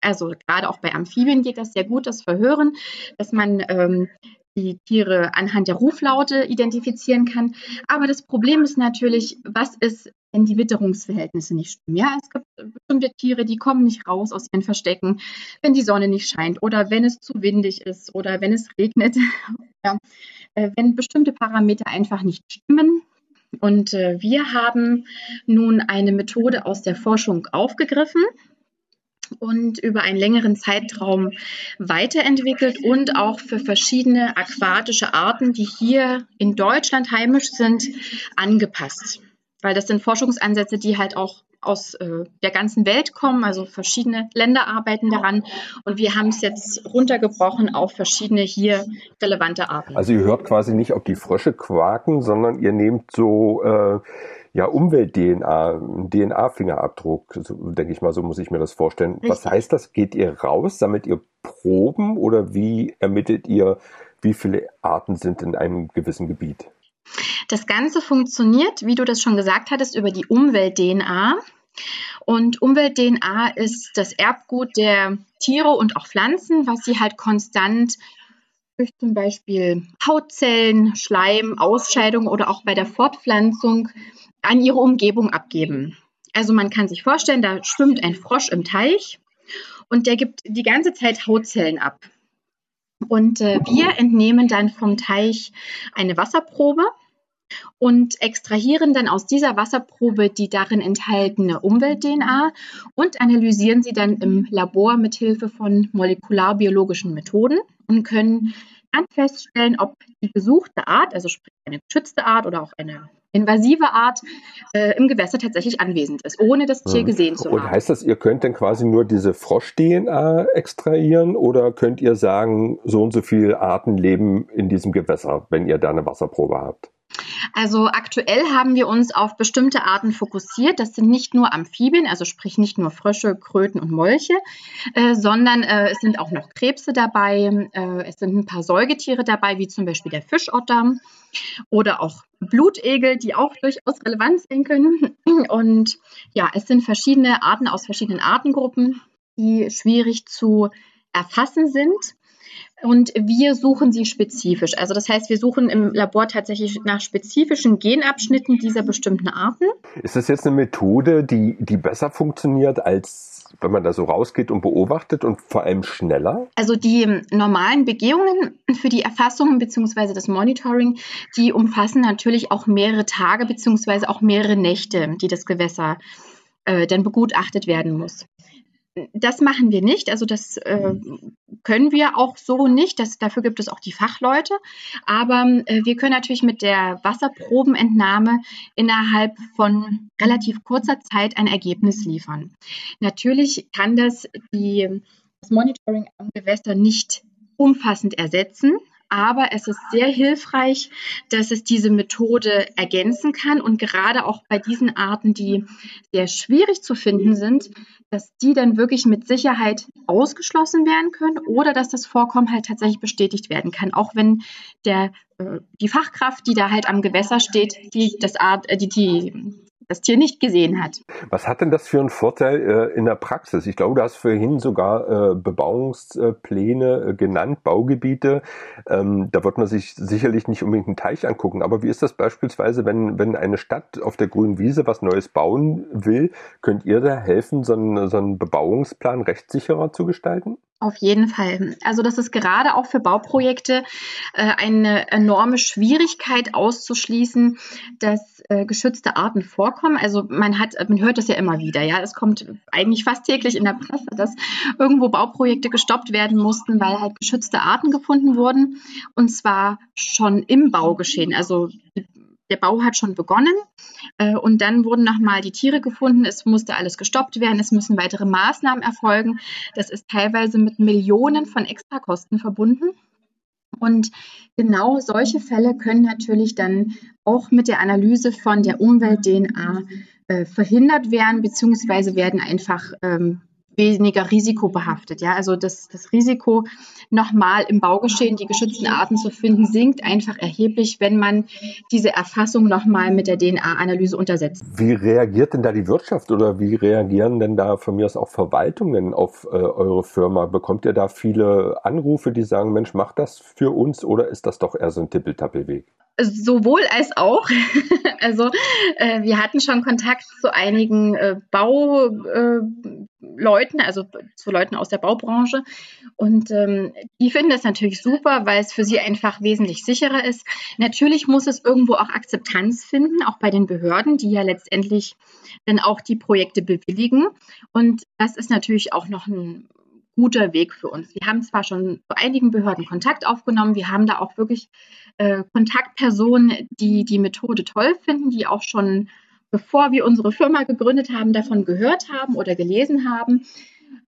Also gerade auch bei Amphibien geht das sehr gut, das Verhören, dass man ähm, die Tiere anhand der Ruflaute identifizieren kann. Aber das Problem ist natürlich, was ist, wenn die Witterungsverhältnisse nicht stimmen? Ja, es gibt bestimmte Tiere, die kommen nicht raus aus ihren Verstecken, wenn die Sonne nicht scheint oder wenn es zu windig ist oder wenn es regnet. ja, äh, wenn bestimmte Parameter einfach nicht stimmen. Und äh, wir haben nun eine Methode aus der Forschung aufgegriffen und über einen längeren Zeitraum weiterentwickelt und auch für verschiedene aquatische Arten, die hier in Deutschland heimisch sind, angepasst. Weil das sind Forschungsansätze, die halt auch aus äh, der ganzen Welt kommen, also verschiedene Länder arbeiten daran und wir haben es jetzt runtergebrochen auf verschiedene hier relevante Arten. Also ihr hört quasi nicht, ob die Frösche quaken, sondern ihr nehmt so äh, ja, Umwelt-DNA, DNA-Fingerabdruck, so, denke ich mal, so muss ich mir das vorstellen. Richtig. Was heißt das? Geht ihr raus, sammelt ihr Proben oder wie ermittelt ihr, wie viele Arten sind in einem gewissen Gebiet? Das Ganze funktioniert, wie du das schon gesagt hattest, über die Umwelt-DNA. Und Umwelt-DNA ist das Erbgut der Tiere und auch Pflanzen, was sie halt konstant durch zum Beispiel Hautzellen, Schleim, Ausscheidung oder auch bei der Fortpflanzung an ihre Umgebung abgeben. Also man kann sich vorstellen, da schwimmt ein Frosch im Teich und der gibt die ganze Zeit Hautzellen ab. Und äh, wir entnehmen dann vom Teich eine Wasserprobe und extrahieren dann aus dieser Wasserprobe die darin enthaltene Umwelt-DNA und analysieren sie dann im Labor mit Hilfe von molekularbiologischen Methoden und können dann feststellen, ob die gesuchte Art, also sprich eine geschützte Art oder auch eine invasive Art äh, im Gewässer tatsächlich anwesend ist, ohne das Tier hm. gesehen zu haben. Und heißt das, ihr könnt dann quasi nur diese Frosch-DNA extrahieren oder könnt ihr sagen, so und so viele Arten leben in diesem Gewässer, wenn ihr da eine Wasserprobe habt? Also aktuell haben wir uns auf bestimmte Arten fokussiert. Das sind nicht nur Amphibien, also sprich nicht nur Frösche, Kröten und Molche, äh, sondern äh, es sind auch noch Krebse dabei. Äh, es sind ein paar Säugetiere dabei, wie zum Beispiel der Fischotter oder auch Blutegel, die auch durchaus relevant sein können. Und ja, es sind verschiedene Arten aus verschiedenen Artengruppen, die schwierig zu erfassen sind. Und wir suchen sie spezifisch. Also das heißt, wir suchen im Labor tatsächlich nach spezifischen Genabschnitten dieser bestimmten Arten. Ist das jetzt eine Methode, die, die besser funktioniert als wenn man da so rausgeht und beobachtet und vor allem schneller? Also die normalen Begehungen für die Erfassung bzw. das Monitoring, die umfassen natürlich auch mehrere Tage bzw. auch mehrere Nächte, die das Gewässer äh, dann begutachtet werden muss das machen wir nicht. Also das äh, können wir auch so nicht. Das, dafür gibt es auch die Fachleute. Aber äh, wir können natürlich mit der Wasserprobenentnahme innerhalb von relativ kurzer Zeit ein Ergebnis liefern. Natürlich kann das die, das Monitoring am Gewässer nicht umfassend ersetzen aber es ist sehr hilfreich, dass es diese Methode ergänzen kann und gerade auch bei diesen Arten, die sehr schwierig zu finden sind, dass die dann wirklich mit Sicherheit ausgeschlossen werden können oder dass das Vorkommen halt tatsächlich bestätigt werden kann, auch wenn der äh, die Fachkraft, die da halt am Gewässer steht, die das Art, äh, die, die das Tier nicht gesehen hat. Was hat denn das für einen Vorteil äh, in der Praxis? Ich glaube, du hast vorhin sogar äh, Bebauungspläne äh, genannt, Baugebiete. Ähm, da wird man sich sicherlich nicht unbedingt einen Teich angucken. Aber wie ist das beispielsweise, wenn, wenn eine Stadt auf der grünen Wiese was Neues bauen will? Könnt ihr da helfen, so einen, so einen Bebauungsplan rechtssicherer zu gestalten? Auf jeden Fall. Also das ist gerade auch für Bauprojekte äh, eine enorme Schwierigkeit auszuschließen, dass äh, geschützte Arten vorkommen. Also man hat, man hört das ja immer wieder, ja, es kommt eigentlich fast täglich in der Presse, dass irgendwo Bauprojekte gestoppt werden mussten, weil halt geschützte Arten gefunden wurden und zwar schon im Baugeschehen. Also der Bau hat schon begonnen äh, und dann wurden nochmal die Tiere gefunden. Es musste alles gestoppt werden. Es müssen weitere Maßnahmen erfolgen. Das ist teilweise mit Millionen von Extrakosten verbunden. Und genau solche Fälle können natürlich dann auch mit der Analyse von der Umwelt-DNA äh, verhindert werden, beziehungsweise werden einfach ähm, weniger risikobehaftet. Ja, also das, das Risiko, nochmal im Baugeschehen die geschützten Arten zu finden, sinkt einfach erheblich, wenn man diese Erfassung nochmal mit der DNA-Analyse untersetzt. Wie reagiert denn da die Wirtschaft oder wie reagieren denn da von mir aus auch Verwaltungen auf äh, eure Firma? Bekommt ihr da viele Anrufe, die sagen, Mensch, macht das für uns oder ist das doch eher so ein Tippeltappelweg? Sowohl als auch. also äh, wir hatten schon Kontakt zu einigen äh, Bauleuten, äh, also zu Leuten aus der Baubranche. Und ähm, die finden das natürlich super, weil es für sie einfach wesentlich sicherer ist. Natürlich muss es irgendwo auch Akzeptanz finden, auch bei den Behörden, die ja letztendlich dann auch die Projekte bewilligen. Und das ist natürlich auch noch ein guter Weg für uns. Wir haben zwar schon zu einigen Behörden Kontakt aufgenommen, wir haben da auch wirklich äh, Kontaktpersonen, die die Methode toll finden, die auch schon bevor wir unsere Firma gegründet haben, davon gehört haben oder gelesen haben.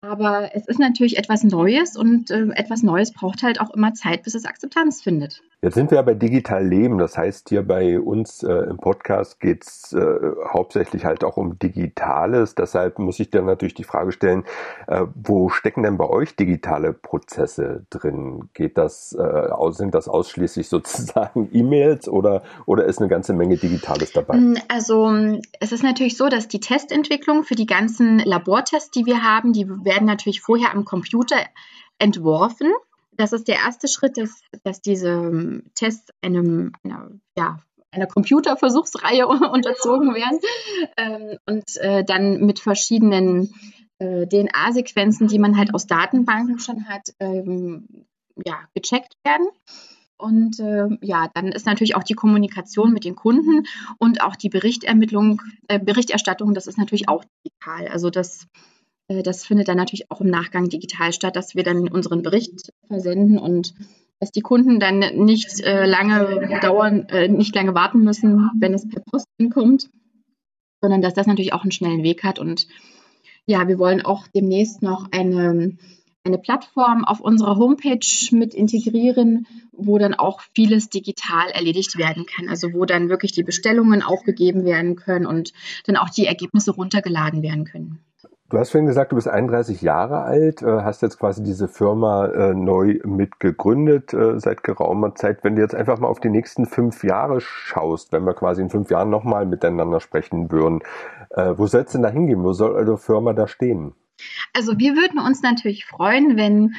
Aber es ist natürlich etwas Neues und äh, etwas Neues braucht halt auch immer Zeit, bis es Akzeptanz findet. Jetzt sind wir ja bei Digital Leben. Das heißt, hier bei uns äh, im Podcast geht's äh, hauptsächlich halt auch um Digitales. Deshalb muss ich dann natürlich die Frage stellen, äh, wo stecken denn bei euch digitale Prozesse drin? Geht das, äh, sind das ausschließlich sozusagen E-Mails oder, oder ist eine ganze Menge Digitales dabei? Mm, also es ist natürlich so, dass die Testentwicklung für die ganzen Labortests, die wir haben, die werden natürlich vorher am Computer entworfen das ist der erste Schritt, dass, dass diese ähm, Tests einem, einer, ja, einer Computerversuchsreihe unterzogen werden ähm, und äh, dann mit verschiedenen äh, DNA-Sequenzen, die man halt aus Datenbanken schon hat, ähm, ja, gecheckt werden. Und äh, ja, dann ist natürlich auch die Kommunikation mit den Kunden und auch die Berichtermittlung, äh, Berichterstattung, das ist natürlich auch digital. Also das das findet dann natürlich auch im Nachgang digital statt, dass wir dann unseren Bericht versenden und dass die Kunden dann nicht äh, lange dauern, äh, nicht lange warten müssen, wenn es per Post kommt, sondern dass das natürlich auch einen schnellen Weg hat. Und ja, wir wollen auch demnächst noch eine, eine Plattform auf unserer Homepage mit integrieren, wo dann auch vieles digital erledigt werden kann. Also wo dann wirklich die Bestellungen aufgegeben werden können und dann auch die Ergebnisse runtergeladen werden können. Du hast vorhin gesagt, du bist 31 Jahre alt, äh, hast jetzt quasi diese Firma äh, neu mitgegründet äh, seit geraumer Zeit. Wenn du jetzt einfach mal auf die nächsten fünf Jahre schaust, wenn wir quasi in fünf Jahren nochmal miteinander sprechen würden, wo soll es denn da hingehen? Wo soll eure Firma da stehen? Also wir würden uns natürlich freuen, wenn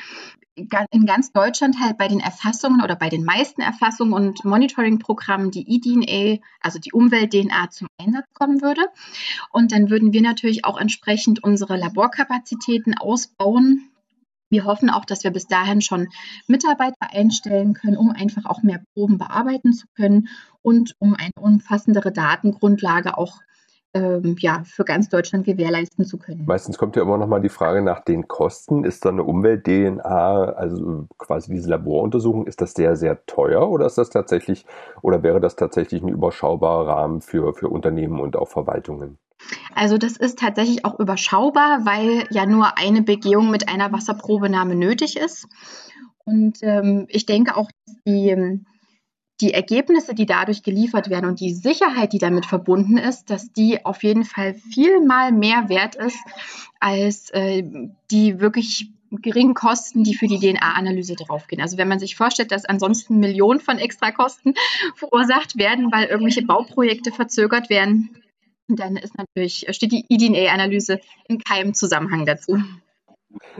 in ganz Deutschland halt bei den Erfassungen oder bei den meisten Erfassungen und Monitoring-Programmen die eDNA, also die Umwelt-DNA, zum Einsatz kommen würde. Und dann würden wir natürlich auch entsprechend unsere Laborkapazitäten ausbauen. Wir hoffen auch, dass wir bis dahin schon Mitarbeiter einstellen können, um einfach auch mehr Proben bearbeiten zu können und um eine umfassendere Datengrundlage auch ähm, ja, für ganz Deutschland gewährleisten zu können. Meistens kommt ja immer noch mal die Frage nach den Kosten. Ist da eine Umwelt-DNA, also quasi diese Laboruntersuchung, ist das sehr, sehr teuer oder ist das tatsächlich, oder wäre das tatsächlich ein überschaubarer Rahmen für, für Unternehmen und auch Verwaltungen? Also das ist tatsächlich auch überschaubar, weil ja nur eine Begehung mit einer Wasserprobenahme nötig ist. Und ähm, ich denke auch, dass die die Ergebnisse, die dadurch geliefert werden und die Sicherheit, die damit verbunden ist, dass die auf jeden Fall viel mal mehr wert ist als äh, die wirklich geringen Kosten, die für die DNA-Analyse draufgehen. Also wenn man sich vorstellt, dass ansonsten Millionen von Extrakosten verursacht werden, weil irgendwelche Bauprojekte verzögert werden, dann ist natürlich, steht die eDNA-Analyse in keinem Zusammenhang dazu.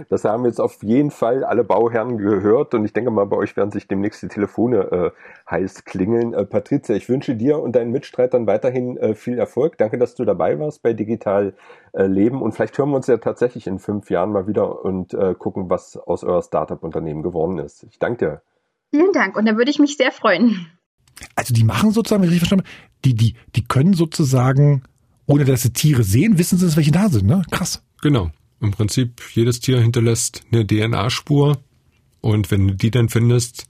Das haben jetzt auf jeden Fall alle Bauherren gehört und ich denke mal, bei euch werden sich demnächst die Telefone äh, heiß klingeln. Äh, Patricia, ich wünsche dir und deinen Mitstreitern weiterhin äh, viel Erfolg. Danke, dass du dabei warst bei Digital äh, Leben und vielleicht hören wir uns ja tatsächlich in fünf Jahren mal wieder und äh, gucken, was aus eurer Startup-Unternehmen geworden ist. Ich danke dir. Vielen Dank und da würde ich mich sehr freuen. Also die machen sozusagen, wenn ich richtig verstanden habe, die, die, die können sozusagen, ohne dass sie Tiere sehen, wissen sie, welche da sind, ne? Krass. Genau. Im Prinzip, jedes Tier hinterlässt eine DNA-Spur und wenn du die dann findest,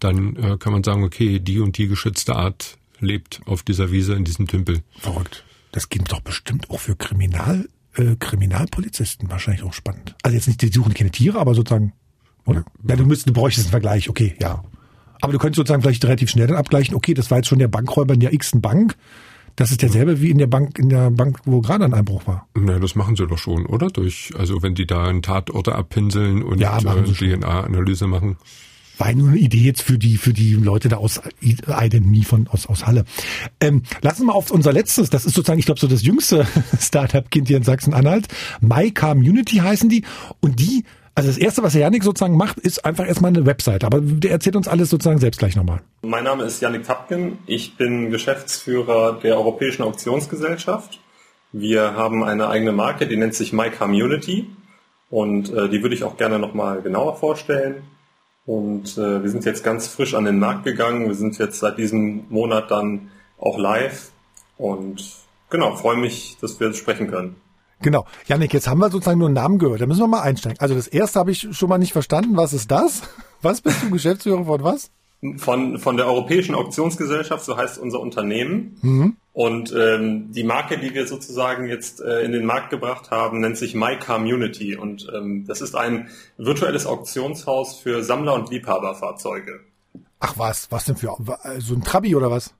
dann äh, kann man sagen, okay, die und die geschützte Art lebt auf dieser Wiese in diesem Tümpel. Verrückt. Das geht doch bestimmt auch für Kriminal, äh, Kriminalpolizisten wahrscheinlich auch spannend. Also jetzt nicht, die suchen keine Tiere, aber sozusagen, oder? Ja, du müsstest, du bräuchtest einen Vergleich, okay, ja. Aber du könntest sozusagen vielleicht relativ schnell dann abgleichen, okay, das war jetzt schon der Bankräuber in der x Bank. Das ist derselbe wie in der Bank, in der Bank, wo gerade ein Einbruch war. Na, das machen sie doch schon, oder? Durch, also wenn die da einen Tatorte abpinseln und ja, äh, DNA-Analyse machen. War nur eine Idee jetzt für die, für die Leute da aus Identity von, aus, aus Halle. Ähm, lassen wir mal auf unser letztes, das ist sozusagen, ich glaube, so das jüngste Startup-Kind hier in Sachsen-Anhalt. My Community heißen die. Und die Also das Erste, was Janik sozusagen macht, ist einfach erstmal eine Webseite. Aber der erzählt uns alles sozusagen selbst gleich nochmal. Mein Name ist Janik Tapken. Ich bin Geschäftsführer der Europäischen Auktionsgesellschaft. Wir haben eine eigene Marke, die nennt sich My Community. Und äh, die würde ich auch gerne nochmal genauer vorstellen. Und äh, wir sind jetzt ganz frisch an den Markt gegangen. Wir sind jetzt seit diesem Monat dann auch live. Und genau, freue mich, dass wir sprechen können. Genau. Janik, jetzt haben wir sozusagen nur einen Namen gehört. Da müssen wir mal einsteigen. Also das erste habe ich schon mal nicht verstanden. Was ist das? Was bist du Geschäftsführer von was? Von, von der Europäischen Auktionsgesellschaft, so heißt unser Unternehmen. Mhm. Und ähm, die Marke, die wir sozusagen jetzt äh, in den Markt gebracht haben, nennt sich My Community. Und ähm, das ist ein virtuelles Auktionshaus für Sammler- und Liebhaberfahrzeuge. Ach was, was denn für so ein Trabi oder was?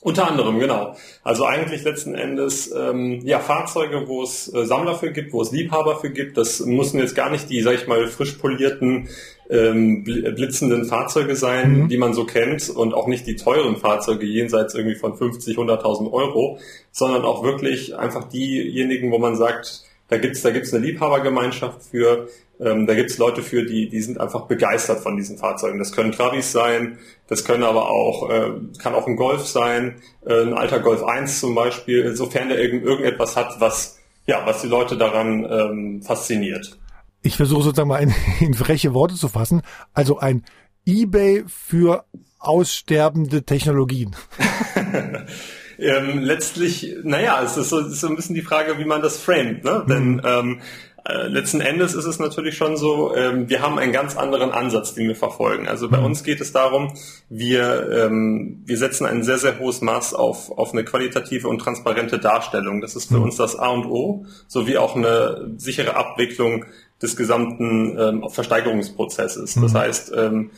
Unter anderem, genau. Also eigentlich letzten Endes ähm, ja Fahrzeuge, wo es äh, Sammler für gibt, wo es Liebhaber für gibt. Das müssen jetzt gar nicht die, sag ich mal, frisch polierten, ähm, blitzenden Fahrzeuge sein, mhm. die man so kennt und auch nicht die teuren Fahrzeuge jenseits irgendwie von 50, 100.000 Euro, sondern auch wirklich einfach diejenigen, wo man sagt, da gibt's da gibt's eine Liebhabergemeinschaft für, ähm, da gibt's Leute für, die, die sind einfach begeistert von diesen Fahrzeugen. Das können Travis sein, das können aber auch, äh, kann auch ein Golf sein, äh, ein alter Golf 1 zum Beispiel, sofern der irgend, irgendetwas hat, was, ja, was die Leute daran ähm, fasziniert. Ich versuche sozusagen mal in, in freche Worte zu fassen. Also ein Ebay für aussterbende Technologien. ähm, letztlich, naja, es ist so, es ist so ein bisschen die Frage, wie man das framet. Ne? Mhm. Denn ähm, äh, letzten Endes ist es natürlich schon so, ähm, wir haben einen ganz anderen Ansatz, den wir verfolgen. Also bei mhm. uns geht es darum, wir, ähm, wir setzen ein sehr, sehr hohes Maß auf, auf eine qualitative und transparente Darstellung. Das ist für mhm. uns das A und O, sowie auch eine sichere Abwicklung des gesamten ähm, Versteigerungsprozesses. Das mhm. heißt, ähm,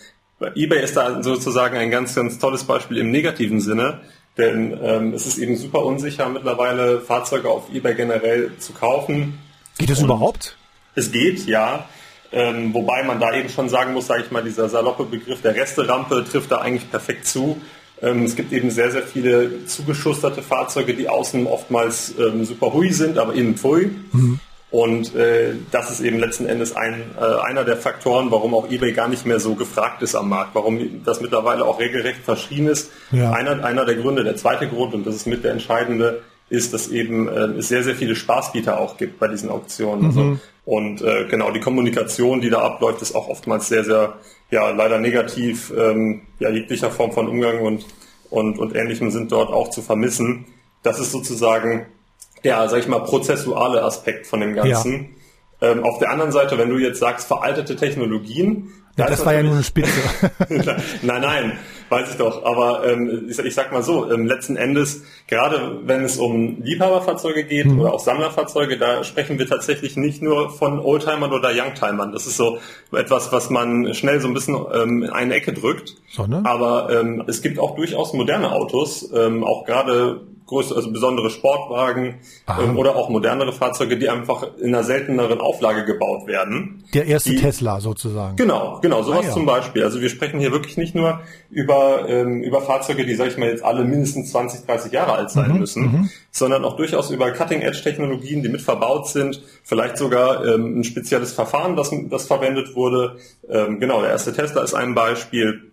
eBay ist da sozusagen ein ganz, ganz tolles Beispiel im negativen Sinne, denn ähm, es ist eben super unsicher mittlerweile Fahrzeuge auf eBay generell zu kaufen Geht das überhaupt? Es geht, ja. Ähm, wobei man da eben schon sagen muss, sage ich mal, dieser saloppe Begriff der Resterampe trifft da eigentlich perfekt zu. Ähm, es gibt eben sehr, sehr viele zugeschusterte Fahrzeuge, die außen oftmals ähm, super hui sind, aber innen pfui. Mhm. Und äh, das ist eben letzten Endes ein, äh, einer der Faktoren, warum auch eBay gar nicht mehr so gefragt ist am Markt, warum das mittlerweile auch regelrecht verschrien ist. Ja. Einer, einer der Gründe, der zweite Grund, und das ist mit der entscheidende, ist, dass eben äh, es sehr, sehr viele Spaßbieter auch gibt bei diesen Auktionen. Also, mhm. und äh, genau, die Kommunikation, die da abläuft, ist auch oftmals sehr, sehr, ja, leider negativ. Ähm, ja, jeglicher Form von Umgang und, und, und Ähnlichem sind dort auch zu vermissen. Das ist sozusagen der, sag ich mal, prozessuale Aspekt von dem Ganzen. Ja. Ähm, auf der anderen Seite, wenn du jetzt sagst, veraltete Technologien, ja, das war ja nur eine Spitze. nein, nein, weiß ich doch. Aber ähm, ich, ich sag mal so, ähm, letzten Endes, gerade wenn es um Liebhaberfahrzeuge geht mhm. oder auch Sammlerfahrzeuge, da sprechen wir tatsächlich nicht nur von Oldtimern oder Youngtimern. Das ist so etwas, was man schnell so ein bisschen ähm, in eine Ecke drückt. So, ne? Aber ähm, es gibt auch durchaus moderne Autos, ähm, auch gerade größere, also besondere Sportwagen ähm, oder auch modernere Fahrzeuge, die einfach in einer selteneren Auflage gebaut werden. Der erste die, Tesla sozusagen. Genau, genau, sowas ah, ja. zum Beispiel. Also wir sprechen hier wirklich nicht nur über, ähm, über Fahrzeuge, die, sag ich mal, jetzt alle mindestens 20, 30 Jahre alt sein mhm, müssen, mhm. sondern auch durchaus über Cutting-Edge-Technologien, die mit verbaut sind, vielleicht sogar ähm, ein spezielles Verfahren, das, das verwendet wurde. Ähm, genau, der erste Tesla ist ein Beispiel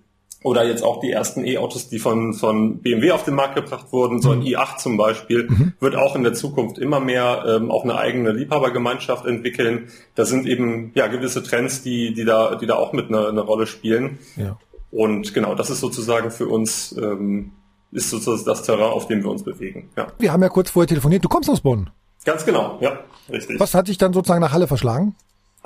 oder jetzt auch die ersten E-Autos, die von, von BMW auf den Markt gebracht wurden, so ein mhm. i8 zum Beispiel, mhm. wird auch in der Zukunft immer mehr ähm, auch eine eigene Liebhabergemeinschaft entwickeln. Da sind eben ja gewisse Trends, die, die da, die da auch mit eine, eine Rolle spielen. Ja. Und genau, das ist sozusagen für uns ähm, ist sozusagen das Terrain, auf dem wir uns bewegen. Ja. Wir haben ja kurz vorher telefoniert. Du kommst aus Bonn. Ganz genau, ja, richtig. Was hat dich dann sozusagen nach Halle verschlagen?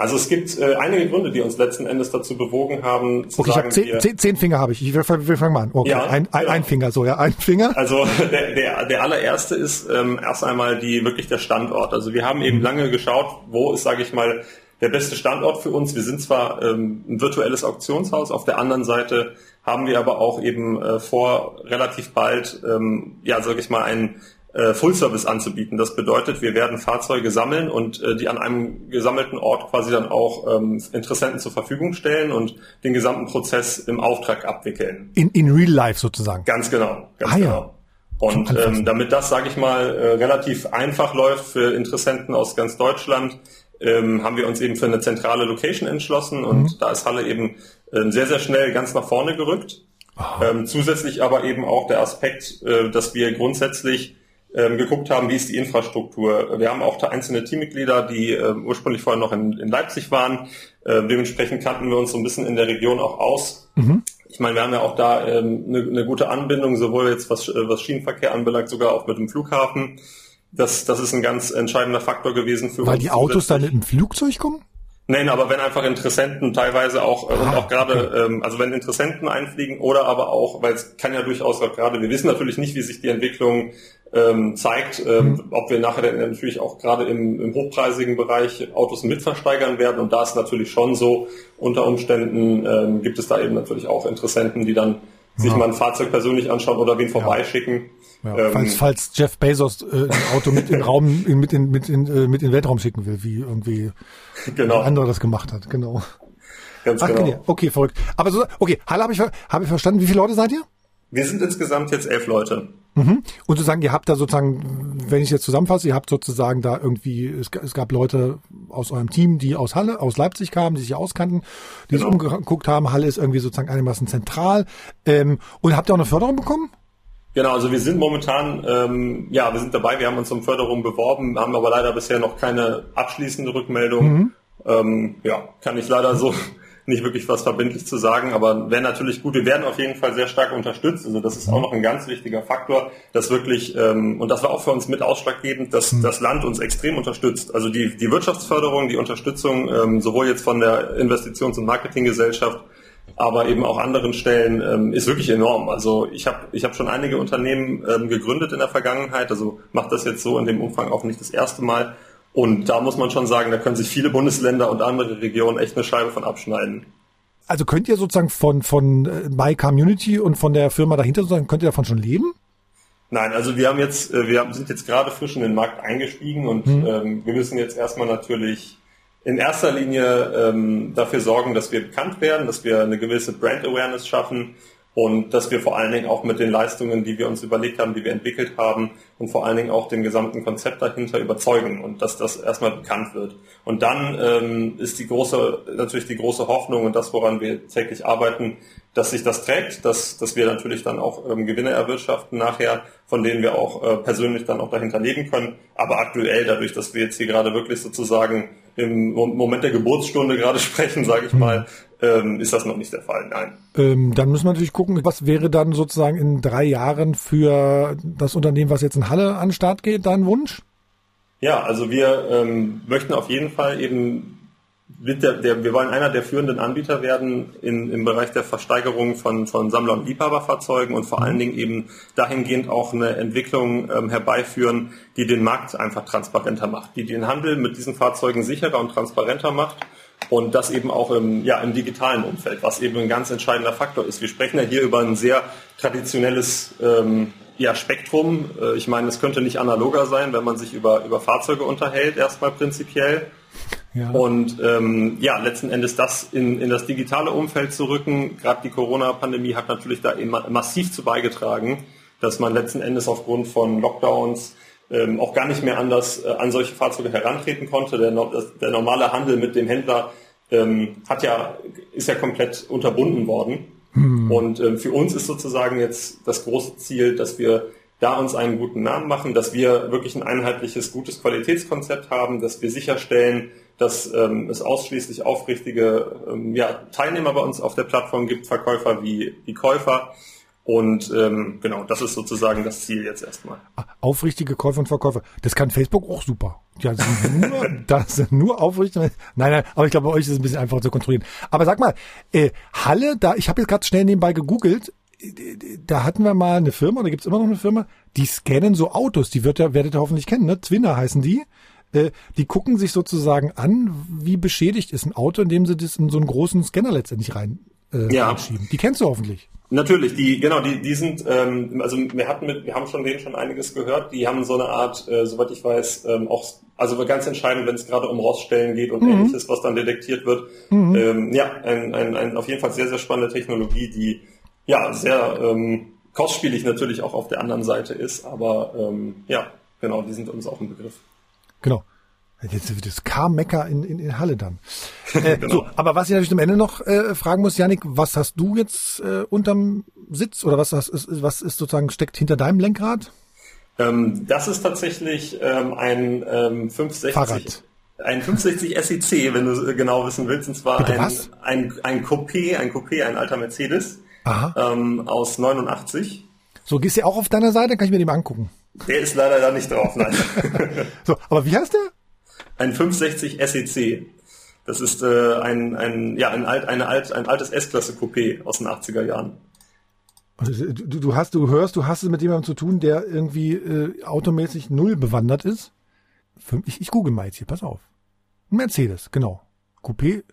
Also es gibt äh, einige Gründe, die uns letzten Endes dazu bewogen haben, zu okay, sagen, ich zehn, zehn, zehn Finger habe ich. Ich wir, wir fangen mal an. Okay, ja, ein, ein, genau. ein Finger, so ja, ein Finger. Also der, der, der allererste ist ähm, erst einmal die wirklich der Standort. Also wir haben eben mhm. lange geschaut, wo ist, sage ich mal, der beste Standort für uns. Wir sind zwar ähm, ein virtuelles Auktionshaus, auf der anderen Seite haben wir aber auch eben äh, vor, relativ bald, ähm, ja, sage ich mal, ein äh, Full Service anzubieten. Das bedeutet, wir werden Fahrzeuge sammeln und äh, die an einem gesammelten Ort quasi dann auch ähm, Interessenten zur Verfügung stellen und den gesamten Prozess im Auftrag abwickeln. In, in Real Life sozusagen. Ganz genau. Ganz ah, genau. Ja. Und ähm, damit das, sage ich mal, äh, relativ einfach läuft für Interessenten aus ganz Deutschland, ähm, haben wir uns eben für eine zentrale Location entschlossen und mhm. da ist Halle eben äh, sehr, sehr schnell ganz nach vorne gerückt. Ähm, zusätzlich aber eben auch der Aspekt, äh, dass wir grundsätzlich ähm, geguckt haben, wie ist die Infrastruktur. Wir haben auch einzelne Teammitglieder, die äh, ursprünglich vorher noch in, in Leipzig waren. Äh, dementsprechend kannten wir uns so ein bisschen in der Region auch aus. Mhm. Ich meine, wir haben ja auch da ähm, eine, eine gute Anbindung, sowohl jetzt was, äh, was Schienenverkehr anbelangt, sogar auch mit dem Flughafen. Das, das ist ein ganz entscheidender Faktor gewesen für Weil uns. Weil die Autos dann mit dem Flugzeug kommen? Nein, aber wenn einfach Interessenten teilweise auch äh, und ah, auch gerade, ähm, also wenn Interessenten einfliegen oder aber auch, weil es kann ja durchaus auch gerade, wir wissen natürlich nicht, wie sich die Entwicklung ähm, zeigt, ähm, mhm. ob wir nachher natürlich auch gerade im, im hochpreisigen Bereich Autos mitversteigern werden. Und da ist natürlich schon so, unter Umständen ähm, gibt es da eben natürlich auch Interessenten, die dann sich mal ein Fahrzeug persönlich anschauen oder wen vorbeischicken. Ja, ähm, falls, falls Jeff Bezos äh, ein Auto mit in den Raum, mit in, mit in, äh, mit in den Weltraum schicken will, wie irgendwie genau. ein anderer das gemacht hat, genau. Ganz Ach, genau. Okay, verrückt. Aber so, okay, Halle habe ich, hab ich verstanden. Wie viele Leute seid ihr? Wir sind insgesamt jetzt elf Leute. Mhm. Und sozusagen, ihr habt da sozusagen, wenn ich jetzt zusammenfasse, ihr habt sozusagen da irgendwie, es, es, gab Leute aus eurem Team, die aus Halle, aus Leipzig kamen, die sich auskannten, die genau. sich umgeguckt haben. Halle ist irgendwie sozusagen einigermaßen zentral. Ähm, und habt ihr auch eine Förderung bekommen? Genau, also wir sind momentan, ähm, ja, wir sind dabei, wir haben uns um Förderung beworben, haben aber leider bisher noch keine abschließende Rückmeldung. Mhm. Ähm, ja, kann ich leider so nicht wirklich was verbindlich zu sagen, aber wäre natürlich gut. Wir werden auf jeden Fall sehr stark unterstützt. Also das ist auch noch ein ganz wichtiger Faktor, dass wirklich, ähm, und das war auch für uns mit ausschlaggebend, dass mhm. das Land uns extrem unterstützt. Also die, die Wirtschaftsförderung, die Unterstützung, ähm, sowohl jetzt von der Investitions- und Marketinggesellschaft, aber eben auch anderen Stellen ähm, ist wirklich enorm. Also ich habe ich hab schon einige Unternehmen ähm, gegründet in der Vergangenheit, also macht das jetzt so in dem Umfang auch nicht das erste Mal. Und da muss man schon sagen, da können sich viele Bundesländer und andere Regionen echt eine Scheibe von abschneiden. Also könnt ihr sozusagen von, von äh, My Community und von der Firma dahinter sozusagen, könnt ihr davon schon leben? Nein, also wir haben jetzt, äh, wir sind jetzt gerade frisch in den Markt eingestiegen und mhm. ähm, wir müssen jetzt erstmal natürlich in erster Linie ähm, dafür sorgen, dass wir bekannt werden, dass wir eine gewisse Brand Awareness schaffen und dass wir vor allen Dingen auch mit den Leistungen, die wir uns überlegt haben, die wir entwickelt haben und vor allen Dingen auch dem gesamten Konzept dahinter überzeugen und dass das erstmal bekannt wird. Und dann ähm, ist die große, natürlich die große Hoffnung und das, woran wir täglich arbeiten, dass sich das trägt, dass, dass wir natürlich dann auch ähm, Gewinne erwirtschaften nachher, von denen wir auch äh, persönlich dann auch dahinter leben können. Aber aktuell, dadurch, dass wir jetzt hier gerade wirklich sozusagen im Moment der Geburtsstunde gerade sprechen, sage ich mal, ähm, ist das noch nicht der Fall. Nein. Ähm, dann müssen wir natürlich gucken, was wäre dann sozusagen in drei Jahren für das Unternehmen, was jetzt in Halle an den Start geht, dein Wunsch? Ja, also wir ähm, möchten auf jeden Fall eben mit der, der, wir wollen einer der führenden Anbieter werden in, im Bereich der Versteigerung von, von Sammler- und Liebhaberfahrzeugen und vor allen Dingen eben dahingehend auch eine Entwicklung ähm, herbeiführen, die den Markt einfach transparenter macht, die den Handel mit diesen Fahrzeugen sicherer und transparenter macht und das eben auch im, ja, im digitalen Umfeld, was eben ein ganz entscheidender Faktor ist. Wir sprechen ja hier über ein sehr traditionelles ähm, ja, Spektrum. Äh, ich meine, es könnte nicht analoger sein, wenn man sich über, über Fahrzeuge unterhält, erstmal prinzipiell. Ja. Und ähm, ja, letzten Endes das in, in das digitale Umfeld zu rücken, gerade die Corona-Pandemie hat natürlich da immer massiv zu beigetragen, dass man letzten Endes aufgrund von Lockdowns ähm, auch gar nicht mehr anders äh, an solche Fahrzeuge herantreten konnte. Der, der normale Handel mit dem Händler ähm, hat ja, ist ja komplett unterbunden worden. Hm. Und ähm, für uns ist sozusagen jetzt das große Ziel, dass wir da uns einen guten Namen machen, dass wir wirklich ein einheitliches, gutes Qualitätskonzept haben, dass wir sicherstellen, dass ähm, es ausschließlich aufrichtige ähm, ja, Teilnehmer bei uns auf der Plattform gibt, Verkäufer wie, wie Käufer. Und ähm, genau, das ist sozusagen das Ziel jetzt erstmal. Aufrichtige Käufer und Verkäufer. Das kann Facebook auch super. Ja, das sind nur, das sind nur aufrichtige. Nein, nein, aber ich glaube, bei euch ist es ein bisschen einfacher zu kontrollieren. Aber sag mal, äh, Halle, da, ich habe jetzt gerade schnell nebenbei gegoogelt, da hatten wir mal eine Firma, da gibt's immer noch eine Firma, die scannen so Autos, die wird ihr, werdet ihr hoffentlich kennen, ne? Twinner heißen die. Äh, die gucken sich sozusagen an, wie beschädigt ist ein Auto, indem sie das in so einen großen Scanner letztendlich rein äh, ja. reinschieben. Die kennst du hoffentlich. Natürlich, die genau, die die sind ähm, also wir hatten mit wir haben schon denen schon einiges gehört. Die haben so eine Art, äh, soweit ich weiß, ähm, auch also ganz entscheidend, wenn es gerade um Roststellen geht und mhm. ähnliches, was dann detektiert wird. Mhm. Ähm, ja, ein, ein, ein auf jeden Fall sehr sehr spannende Technologie, die ja sehr ähm, kostspielig natürlich auch auf der anderen Seite ist, aber ähm, ja genau, die sind uns auch ein Begriff. Genau. Jetzt wird das K-Mecker in, in, in Halle dann. Äh, genau. so, aber was ich natürlich am Ende noch äh, fragen muss, Janik, was hast du jetzt äh, unterm Sitz oder was, hast, ist, was ist sozusagen steckt hinter deinem Lenkrad? Ähm, das ist tatsächlich ähm, ein ähm, 560 Fahrrad. Ein 560 SEC, wenn du genau wissen willst, und zwar Bitte ein, was? ein, ein Coupé, ein Coupé, ein alter Mercedes Aha. ähm, aus 89. So, gehst du auch auf deiner Seite? Kann ich mir den mal angucken. Der ist leider da nicht drauf, nein. So, aber wie heißt der? ein 560 SEC. Das ist äh, ein, ein, ja, ein, alt, eine alt, ein altes S-Klasse Coupé aus den 80er Jahren. Also, Du, du hast, du hörst, du hast es mit jemandem zu tun, der irgendwie äh, automäßig null bewandert ist. Ich, ich google mal jetzt hier, pass auf. Ein Mercedes, genau. Coupé.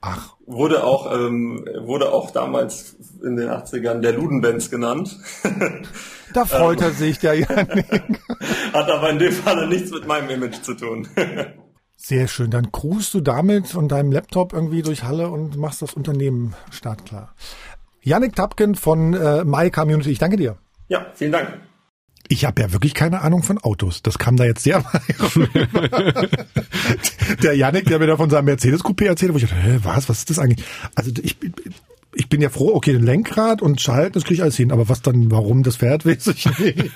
Ach, Wurde auch, ähm, wurde auch damals in den 80ern der Ludenbenz genannt. da freut er sich, der Janik. Hat aber in dem Falle nichts mit meinem Image zu tun. Sehr schön. Dann cruist du damit von deinem Laptop irgendwie durch Halle und machst das Unternehmen startklar. Yannick Tapken von äh, My Community, ich danke dir. ja, vielen Dank. Ich habe ja wirklich keine Ahnung von Autos. Das kam da jetzt sehr rüber. Der Yannick, der mir da von seinem Mercedes-Coupé erzählt, wo ich dachte, hä, was, was ist das eigentlich? Also ich, ich bin ja froh, okay, ein Lenkrad und Schalten, das kriege ich alles hin. Aber was dann, warum das fährt, weiß ich nicht.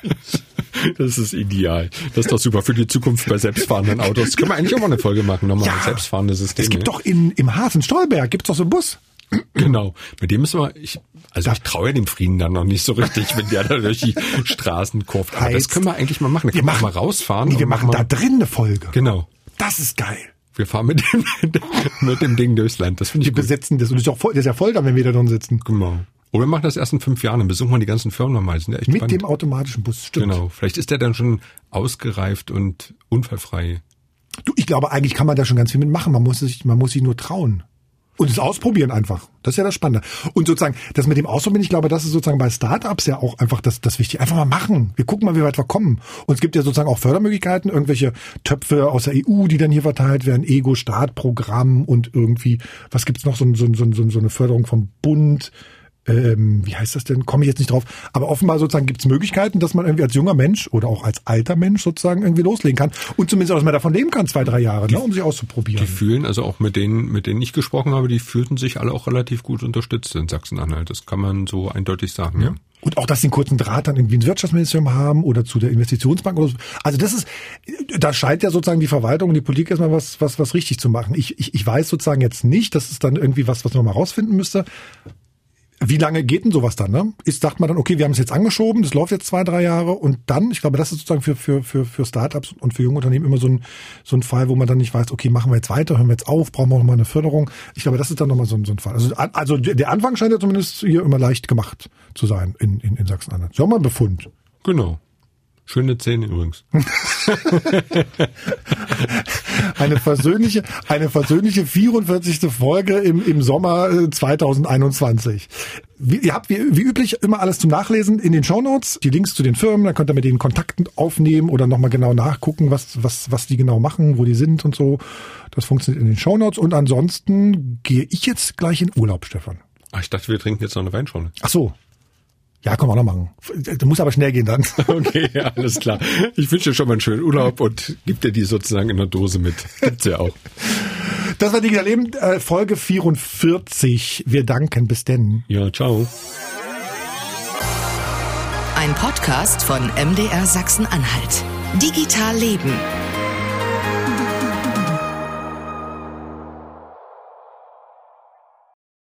Das ist ideal. Das ist doch super für die Zukunft bei selbstfahrenden Autos. Können wir eigentlich auch mal eine Folge machen, nochmal Ja. selbstfahrende Systeme. Es gibt doch in, im Hafen Stolberg, gibt's doch so einen Bus. Genau. Mit dem müssen wir, ich, also ich traue dem Frieden dann noch nicht so richtig, wenn der da durch die Straßen kurft. Aber das können wir eigentlich mal machen. Da Wir können wir machen- mal rausfahren. Nee, wir machen mal- da drin eine Folge. Genau. Das ist geil. Wir fahren mit dem, mit dem Ding durchs Land. Das finde Wir ich gut. besetzen das. Und das ist, auch voll, das ist ja voll dann, wenn wir da drin sitzen. Genau. Oder wir machen das erst in fünf Jahren, dann besuchen wir die ganzen Firmen nochmal. Ja Mit spannend. dem automatischen Bus. Stimmt. Genau. Vielleicht ist der dann schon ausgereift und unfallfrei. Du, ich glaube, eigentlich kann man da schon ganz viel mitmachen. Man muss sich, man muss sich nur trauen. Und es ausprobieren einfach. Das ist ja das Spannende. Und sozusagen, das mit dem Ausprobieren, ich glaube, das ist sozusagen bei Startups ja auch einfach das, das Wichtige. Einfach mal machen. Wir gucken mal, wie weit wir kommen. Und es gibt ja sozusagen auch Fördermöglichkeiten, irgendwelche Töpfe aus der EU, die dann hier verteilt werden, Ego-Startprogramm und irgendwie, was gibt's noch, so, so, so, so, so eine Förderung vom Bund. Ähm, wie heißt das denn? Komme ich jetzt nicht drauf. Aber offenbar sozusagen gibt es Möglichkeiten, dass man irgendwie als junger Mensch oder auch als alter Mensch sozusagen irgendwie loslegen kann. Und zumindest auch, dass man davon leben kann, zwei, drei Jahre, ne, um sich auszuprobieren. Die fühlen, also auch mit denen, mit denen ich gesprochen habe, die fühlten sich alle auch relativ gut unterstützt in Sachsen-Anhalt. Das kann man so eindeutig sagen, ja. Und auch, dass sie einen kurzen Draht dann irgendwie ins Wirtschaftsministerium haben oder zu der Investitionsbank oder so. Also das ist, da scheint ja sozusagen die Verwaltung und die Politik erstmal was, was, was richtig zu machen. Ich, ich, ich weiß sozusagen jetzt nicht, das ist dann irgendwie was, was man mal rausfinden müsste. Wie lange geht denn sowas dann? Ne? Ist, sagt man dann, okay, wir haben es jetzt angeschoben, das läuft jetzt zwei, drei Jahre und dann, ich glaube, das ist sozusagen für, für, für, für Startups und für junge Unternehmen immer so ein, so ein Fall, wo man dann nicht weiß, okay, machen wir jetzt weiter, hören wir jetzt auf, brauchen wir noch mal eine Förderung. Ich glaube, das ist dann nochmal so, so ein Fall. Also, also der Anfang scheint ja zumindest hier immer leicht gemacht zu sein in, in, in Sachsen-Anhalt. So mal ein Befund. Genau. Schöne Zähne übrigens. Eine versöhnliche, eine versöhnliche 44. Folge im, im Sommer äh, 2021. Wie, ihr habt wie, wie üblich immer alles zum Nachlesen in den Shownotes, die Links zu den Firmen, dann könnt ihr mit denen Kontakten aufnehmen oder nochmal genau nachgucken, was, was, was die genau machen, wo die sind und so. Das funktioniert in den Shownotes und ansonsten gehe ich jetzt gleich in Urlaub, Stefan. Ach, ich dachte, wir trinken jetzt noch eine Weinschorle. Ach so. Ja, können wir auch noch machen. Du musst aber schnell gehen dann. Okay, ja, alles klar. Ich wünsche dir schon mal einen schönen Urlaub und gib dir die sozusagen in der Dose mit. Gibt's ja auch. Das war Digital Leben, äh, Folge 44. Wir danken. Bis denn. Ja, ciao. Ein Podcast von MDR Sachsen-Anhalt. Digital Leben.